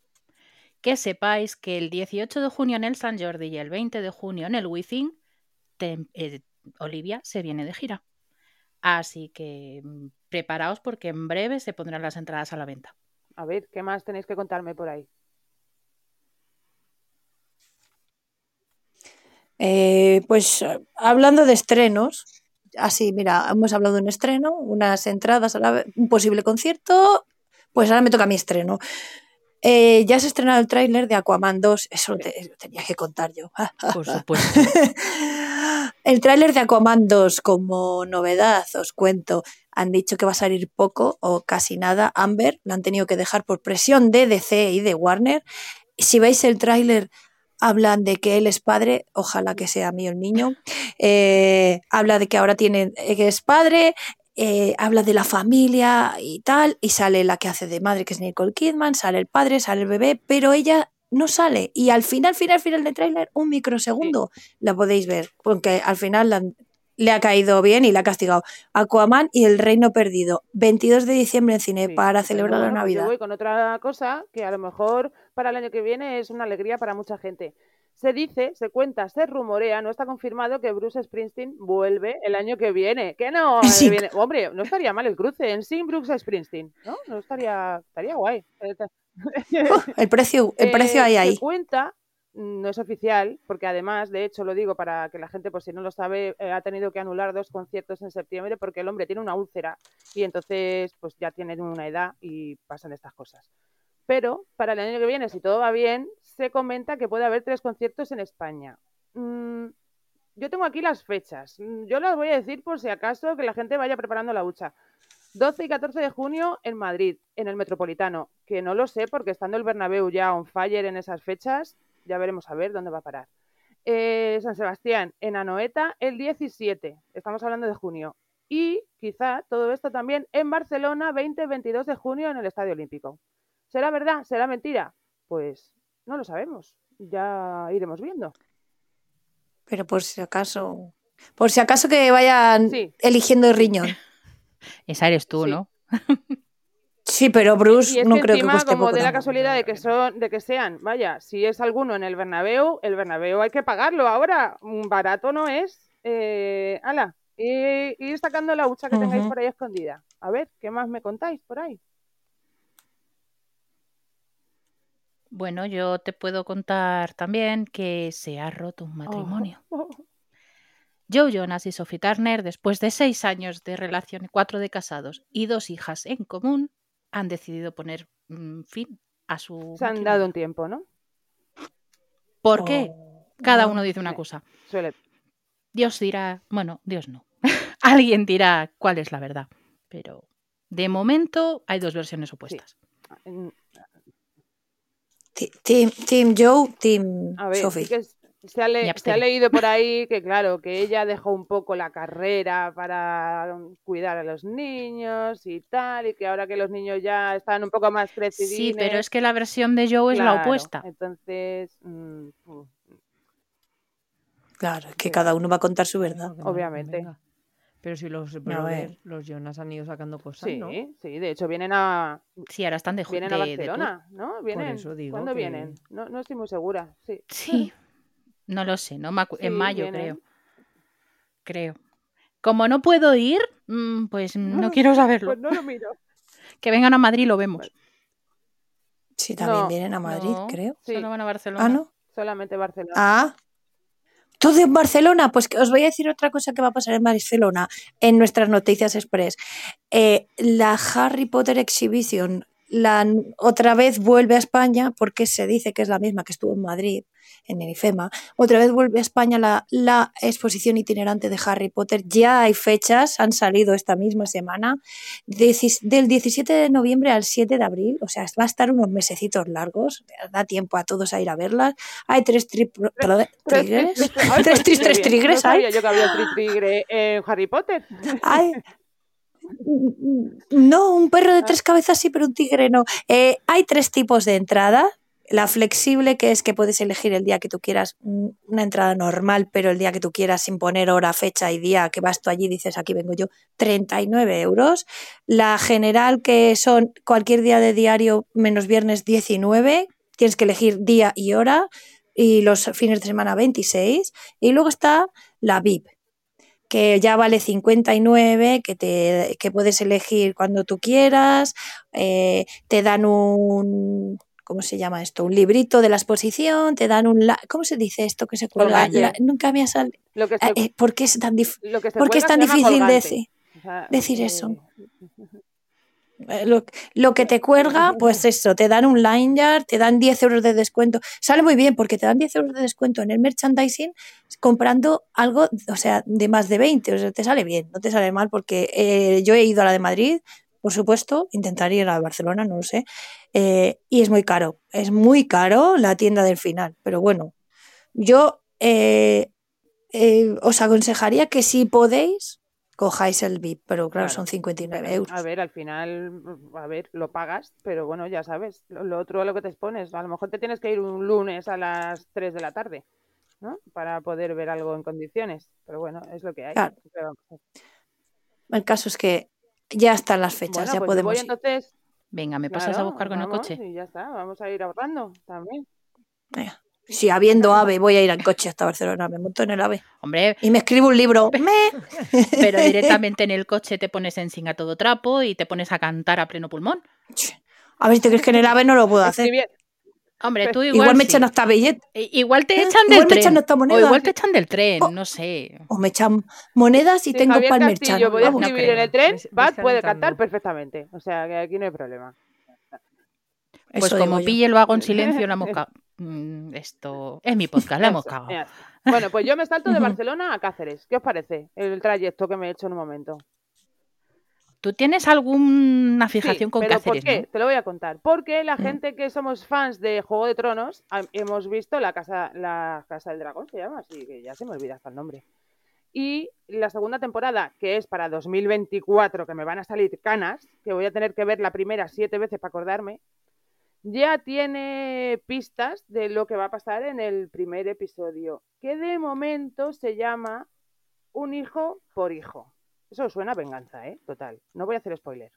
que sepáis que el 18 de junio en el San Jordi y el 20 de junio en el Wizzing, te- eh, Olivia se viene de gira. Así que mm, preparaos porque en breve se pondrán las entradas a la venta. A ver, ¿qué más tenéis que contarme por ahí? Eh, pues hablando de estrenos, así, mira, hemos hablado de un estreno, unas entradas, a la un posible concierto, pues ahora me toca mi estreno. Eh, ya se ha estrenado el tráiler de Aquaman 2, eso lo, te- lo tenía que contar yo. Por supuesto. el tráiler de Aquaman 2 como novedad, os cuento, han dicho que va a salir poco o casi nada. Amber lo han tenido que dejar por presión de DC y de Warner. Si veis el tráiler, hablan de que él es padre, ojalá que sea mío el niño. Eh, habla de que ahora tiene, eh, que es padre, eh, habla de la familia y tal, y sale la que hace de madre, que es Nicole Kidman, sale el padre, sale el bebé, pero ella no sale. Y al final, final, final del tráiler, un microsegundo la podéis ver, porque al final la le ha caído bien y la ha castigado. Aquaman y el Reino Perdido, 22 de diciembre en cine Sí, para celebrar la bueno, Navidad. Yo voy con otra cosa que a lo mejor para el año que viene es una alegría para mucha gente. Se dice, se cuenta, se rumorea, no está confirmado que Bruce Springsteen vuelve el año que viene. ¿Qué no? Sí. viene- Hombre, no estaría mal el cruce en sin Bruce Springsteen, ¿no? No estaría, estaría guay. Oh, el precio, el precio Eh, hay se ahí. cuenta, mm, no es oficial, porque además, de hecho, lo digo para que la gente, pues si no lo sabe, eh, ha tenido que anular dos conciertos en septiembre porque el hombre tiene una úlcera y entonces, pues ya tiene una edad y pasan estas cosas. Pero para el año que viene, si todo va bien, se comenta que puede haber tres conciertos en España. Mm, yo tengo aquí las fechas. Mm, Yo las voy a decir por si acaso que la gente vaya preparando la hucha. 12 y 14 de junio en Madrid, en el Metropolitano, que no lo sé porque estando el Bernabéu ya on fire en esas fechas, ya veremos a ver dónde va a parar. Eh, San Sebastián, en Anoeta, el 17, estamos hablando de junio. Y quizá todo esto también en Barcelona, 20-22 de junio en el Estadio Olímpico. ¿Será verdad? ¿Será mentira? Pues no lo sabemos, ya iremos viendo. Pero por si acaso, por si acaso que vayan Sí. eligiendo el riñón. Esa eres tú, Sí. ¿no? Sí, pero Bruce Y es no que creo que encima, cueste como poco de la casualidad de que son, de que sean, vaya, si es alguno en el Bernabéu, el Bernabéu hay que pagarlo ahora. Barato no es. Eh, ala, Y ir sacando la hucha que tengáis Ujú. por ahí escondida. A ver, ¿qué más me contáis por ahí? Bueno, yo te puedo contar también que se ha roto un Oh. matrimonio. Joe Jonas y Sophie Turner, después de seis años de relación cuatro de casados y dos hijas en común, han decidido poner mm, fin a su Se han dado un tiempo, ¿no? ¿Por qué? Oh, Cada no. uno dice una Sí. cosa. Suele. Dios dirá, bueno, Dios no. Alguien dirá cuál es la verdad. Pero de momento hay dos versiones opuestas. Ti- Team, team Joe, Team A ver, sí Sophie. que se ha, le- Me se ha abstengo. leído por ahí que, claro, que ella dejó un poco la carrera para cuidar a los niños y tal, y que ahora que los niños ya están un poco más crecidines... Sí, pero es que la versión de Joe es la opuesta. Entonces, mm, mm, Claro, es que Sí. cada uno va a contar su verdad. Obviamente. Pero si los brothers, los Jonas han ido sacando cosas, sí, ¿no? sí, de hecho vienen a, Sí, ahora están de, vienen a de. Barcelona, ¿no? Vienen. eso digo ¿Cuándo que- vienen? No, no estoy muy segura, sí. Sí, no lo sé, no en mayo vienen. creo. Creo. Como no puedo ir, mm, pues no quiero saberlo. Pues no lo miro. Que vengan a Madrid y lo vemos. Sí, también No, vienen a Madrid, No, creo. Sí. Solo van a Barcelona. Ah, ¿no? Solamente Barcelona. Ah. Todo en Barcelona. Pues que os voy a decir otra cosa que va a pasar en Barcelona en nuestras noticias express. Eh, la Harry Potter Exhibition la, otra vez vuelve a España porque se dice que es la misma que estuvo en Madrid, en el IFEMA. Otra vez vuelve a España la, la exposición itinerante de Harry Potter. Ya hay fechas, han salido esta misma semana, del 17 de noviembre al 7 de abril. O sea, va a estar unos mesecitos largos. Da tiempo a todos a ir a verlas. Hay tres tri- Tres Tres qué tres hay. sabía yo que había en Harry Potter. Hay- No, un perro de tres cabezas sí, pero un tigre no. Eh, hay tres tipos de entrada. La flexible, que es que puedes elegir el día que tú quieras, una entrada normal, pero el día que tú quieras, sin poner hora, fecha y día, que vas tú allí y dices, aquí vengo yo, 39 euros. La general, que son cualquier día de diario menos viernes 19, tienes que elegir día y hora, y los fines de semana 26. Y luego está la VIP, que ya vale 59, que, te, que puedes elegir cuando tú quieras, eh, te dan un, ¿cómo se llama esto? Un librito de la exposición, te dan un, la- ¿cómo se dice esto que se cuelga? La- nunca me ha salido. Lo que se, Eh, ¿Por qué es tan, dif- por qué es tan difícil decir? Decir eh, eso? Eh, Lo, lo que te cuelga, pues eso, te dan un lanyard, te dan 10 euros de descuento. Sale muy bien porque te dan 10 euros de descuento en el merchandising comprando algo, o sea, de más de 20. O sea, te sale bien, no te sale mal porque eh, yo he ido a la de Madrid, por supuesto, intentaría ir a la de Barcelona, no lo sé, eh, y es muy caro. Es muy caro la tienda del final, pero bueno, yo eh, os aconsejaría que si podéis, cojáis el VIP, pero claro, Claro. son 59 Pero, euros. A ver, al final, a ver, lo pagas, pero bueno, ya sabes, lo, lo otro a lo que te expones. A lo mejor te tienes que ir un lunes a las 3 de la tarde, ¿no? Para poder ver algo en condiciones. Pero bueno, es lo que hay. Claro. Pero, El caso es que ya están las fechas, bueno, ya pues podemos voy ir. entonces. Venga, me pasas a buscar con el coche. Y ya está, vamos a ir ahorrando también. Venga. Si habiendo AVE voy a ir en coche hasta Barcelona, me monto en el AVE Hombre, y me escribo un libro. Me. pero directamente en el coche te pones en sin a todo trapo y te pones a cantar a pleno pulmón. A ver, ¿te crees que en el AVE no lo puedo hacer? Hombre, tú Igual, igual, me sí. echan hasta billete Igual te ¿Eh? echan Igual del me tren. echan hasta o monedas. igual te echan del tren, no sé. o me echan monedas y tengo Javier para el Vamos. no escribir en el tren, Bat puede cantar perfectamente. O sea, que aquí no hay problema. Pues Eso como yo. pille el vago en silencio, la. Mm, Esto es mi podcast, la hemos cagado. Bueno, pues yo me salto de. Barcelona a Cáceres. ¿Qué os parece el trayecto que me he hecho en un momento? ¿Tú tienes alguna Sí, fijación con pero Cáceres? ¿por qué? no? Te lo voy a contar. Porque la Mm. gente que somos fans de Juego de Tronos ha- hemos visto la casa, la casa del dragón, se llama, así que ya se me olvida hasta el nombre. Y la segunda temporada, que es para 2024, que me van a salir canas, que voy a tener que ver la primera siete veces para acordarme, ya tiene pistas de lo que va a pasar en el primer episodio, que de momento se llama Un hijo por hijo. Eso suena a venganza, ¿eh? Total. No voy a hacer spoiler.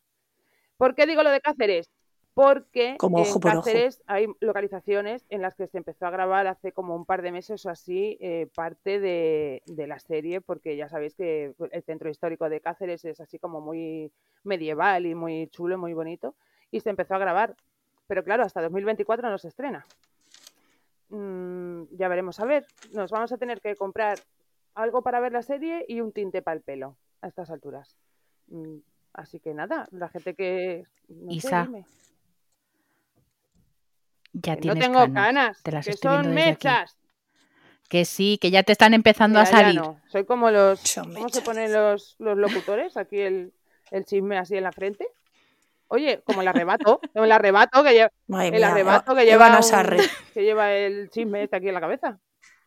¿Por qué digo lo de Cáceres? porque Como en ojo. Cáceres hay localizaciones en las que se empezó a grabar hace como un par de meses o así eh, parte de, de la serie, porque ya sabéis que el centro histórico de Cáceres es así como muy medieval y muy chulo, muy bonito, y se empezó a grabar. Pero claro, hasta 2024 no se estrena. Mm, ya veremos a ver. Nos vamos a tener que comprar algo para ver la serie y un tinte para el pelo a estas alturas. Mm, Así que nada, la gente que... No sé, Isa, dime. Ya Que no tienes tengo canas. canas, Te las que estoy son aquí. mechas. Que sí, que ya te están empezando a Mira, salir. no. Soy como los... Son ¿Cómo se ponen los, los locutores? Aquí el, el chisme así en la frente. Oye, como el arrebato, como el arrebato que lleva, Madre el mía, arrebato que Eva lleva, un- que lleva el chisme este aquí en la cabeza.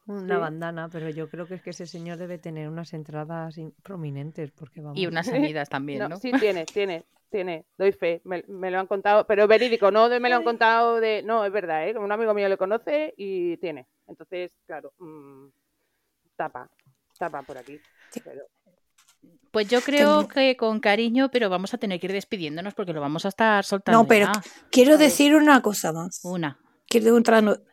Una Sí. bandana, pero yo creo que es que ese señor debe tener unas entradas in- prominentes, porque vamos. Y unas salidas también, No, ¿no? Sí, tiene, tiene, tiene, doy fe, me, me lo han contado, pero verídico, no de- me lo han contado de, no, es verdad, ¿eh? un amigo mío le conoce y tiene, entonces, claro, mm, tapa, tapa por aquí, pero Pues yo creo que con cariño, pero vamos a tener que ir despidiéndonos porque lo vamos a estar soltando. No, pero ya. quiero decir una cosa más. Una. Quiero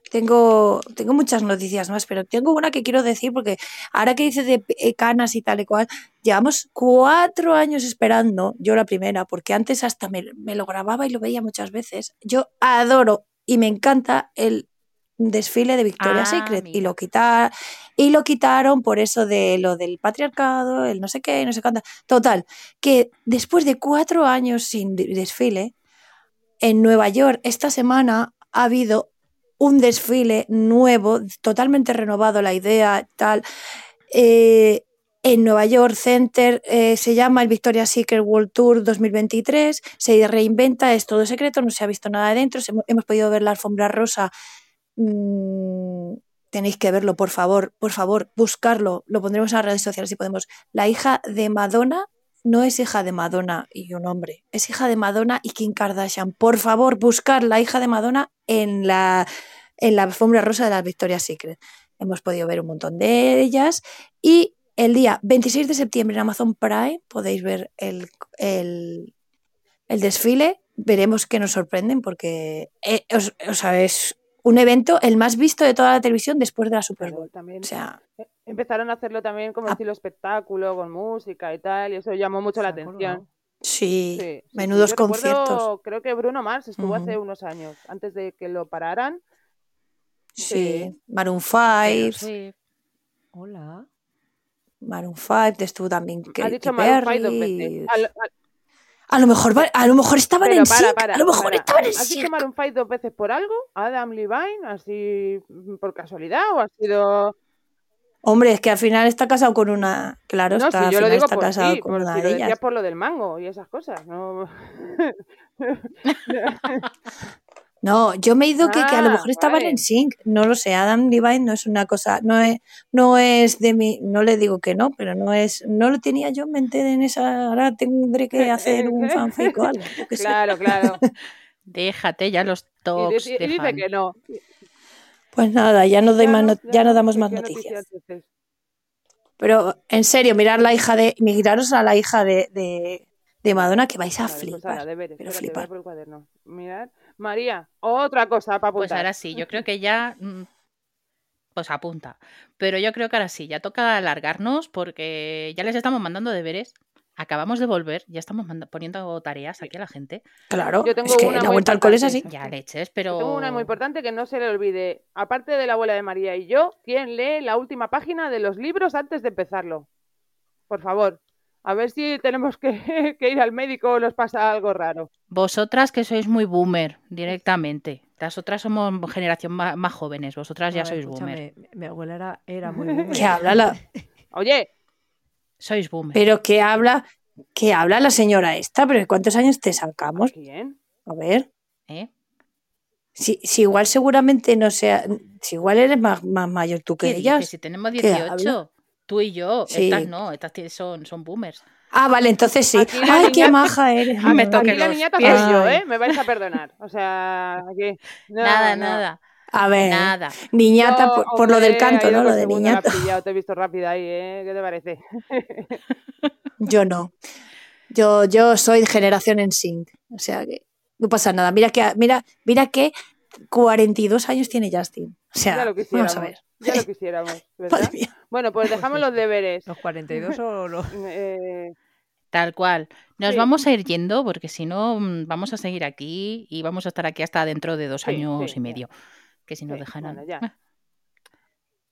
tengo, tengo muchas noticias más, pero tengo una que quiero decir porque ahora que dice de eh, canas y tal y cual, llevamos cuatro años esperando, yo la primera, porque antes hasta me, me lo grababa y lo veía muchas veces. Yo adoro y me encanta el desfile de Victoria's Ah, Secret y lo quitar y lo quitaron por eso de lo del patriarcado, el no sé qué, no sé cuánto. Total, que después de cuatro años sin de- desfile, en Nueva York esta semana ha habido un desfile nuevo, totalmente renovado la idea, tal. eh, en Nueva York Center eh, se llama el Victoria's Secret World Tour 2023, se reinventa, es todo secreto, no se ha visto nada de dentro, se- hemos podido ver la alfombra rosa. Mm, tenéis que verlo, por favor, por favor, buscarlo, lo pondremos en las redes sociales si podemos. La hija de Madonna no es hija de Madonna y un hombre, es hija de Madonna y Kim Kardashian. Por favor, buscar la hija de Madonna en la, en la alfombra rosa de las Victoria's Secret. Hemos podido ver un montón de ellas y el día 26 de septiembre en Amazon Prime podéis ver el, el, desfile. Veremos qué nos sorprenden porque eh, os- es un evento el más visto de toda la televisión después de la Super Bowl. también O sea, eh, empezaron a hacerlo también como Ah. estilo espectáculo, con música y tal, y eso llamó mucho la atención. sí, Sí, sí, sí. menudos Yo recuerdo, conciertos. creo que Bruno Mars estuvo hace unos años, antes de que lo pararan. Sí, sí. Maroon 5, Pero sí. Hola. Maroon 5, estuvo también Ha Katy dicho Maroon 5 dos Perry. veces. Al- al- A lo mejor va- a lo mejor estaban Pero en para, para, a lo mejor para. estaban en ¿Has dicho sync. Maroon 5 dos veces por algo? ¿Adam Levine? ¿Así mm, por casualidad? ¿O ha sido.? Hombre, es que al final está casado con una, claro, No, está, si al yo lo final digo está por casado sí, con por una si lo de decías ellas. por lo del mango y esas cosas. No... No, yo me he ido que, que a lo Ah, mejor estaban vale. en sync, no lo sé, Adam Levine no es una cosa, no es, no es de mi, no le digo que no, pero no es, no lo tenía yo en mente en esa, ahora tendré que hacer un fanfic o algo. Claro, claro. Déjate ya los Y, tops dice- de y dice fan. que no. Pues nada, ya no doy Ya más, no, ya no damos ¿de más noticias. Pero en serio, mirar la hija de, miraros a la hija de, de, de Madonna que vais a pues flipar, deberes. pero Espérate, flipar. por el cuaderno. Mirad. María, otra cosa para Pues apuntar. ahora sí, yo creo que ya. mm, Pues apunta. Pero yo creo que ahora sí, ya toca alargarnos porque ya les estamos mandando deberes. Acabamos de volver, ya estamos poniendo tareas aquí a la gente. Claro, Yo tengo es que una la muy vuelta al cole es así. Ya leches, Yo pero. Tengo una muy importante que no se le olvide. Aparte de la abuela de María y yo, ¿quién lee la última página de los libros antes de empezarlo? Por favor. A ver si tenemos que, que ir al médico o nos pasa algo raro. Vosotras que sois muy boomer directamente. Las otras somos generación más, jóvenes. Vosotras ya ver, sois boomer. Mi abuela era, era muy boomer. Que habla la, Oye, Sois boomer. pero que habla, que habla la señora esta, pero ¿cuántos años te sacamos? ¿quién? A ver, ¿eh? si, si igual seguramente no sea, si igual eres más, más mayor tú que ¿Qué ellas. dices? Si tenemos ¿Qué 18. Tú y yo. Sí. Estas no, estas son, son boomers. Ah, vale, entonces sí. Aquí Ay, niña- qué maja eres. Ah, me Aquí la pies. soy yo. ¿eh? Me vais a perdonar. O sea, aquí... no, nada, no. nada. A ver, Nada. niñata, No, por, por lo del canto, ¿no? Lo de niñata. pillado, te he visto rápida ahí, ¿eh? ¿Qué te parece? Yo no. Yo, yo soy generación en sync. O sea que. No pasa nada. Mira que, mira, mira que 42 años tiene Justin. O sea, ya lo vamos quisiéramos. a ver. Ya lo quisiéramos, ¿verdad? Madre mía. Bueno, pues dejamos los deberes. ¿Los 42 o los...? Eh, Tal cual. Nos Sí. vamos a ir yendo porque si no mm, vamos a seguir aquí y vamos a estar aquí hasta dentro de dos Sí, años sí, y ya. medio. Que si nos Sí, dejan. bueno, ya. Ah,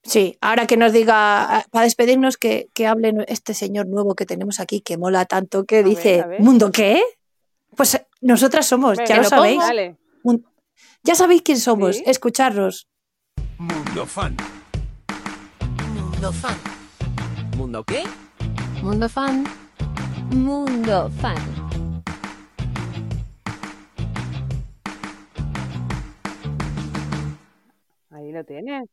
Sí, ahora que nos diga, para despedirnos, que, que hable este señor nuevo que tenemos aquí, que mola tanto, que A dice, ver. ¿mundo qué? Pues eh, nosotras somos, venga, ya lo lo sabéis. Dale. Ya sabéis quién somos, Sí. escucharnos. Mundo fan. Mundo fan. ¿Mundo qué? Mundo fan. Mundo fan. Ahí lo tienes.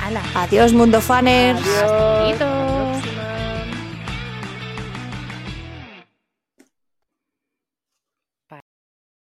¡Hala! Adiós, mundo faners. Adiós. Besitos.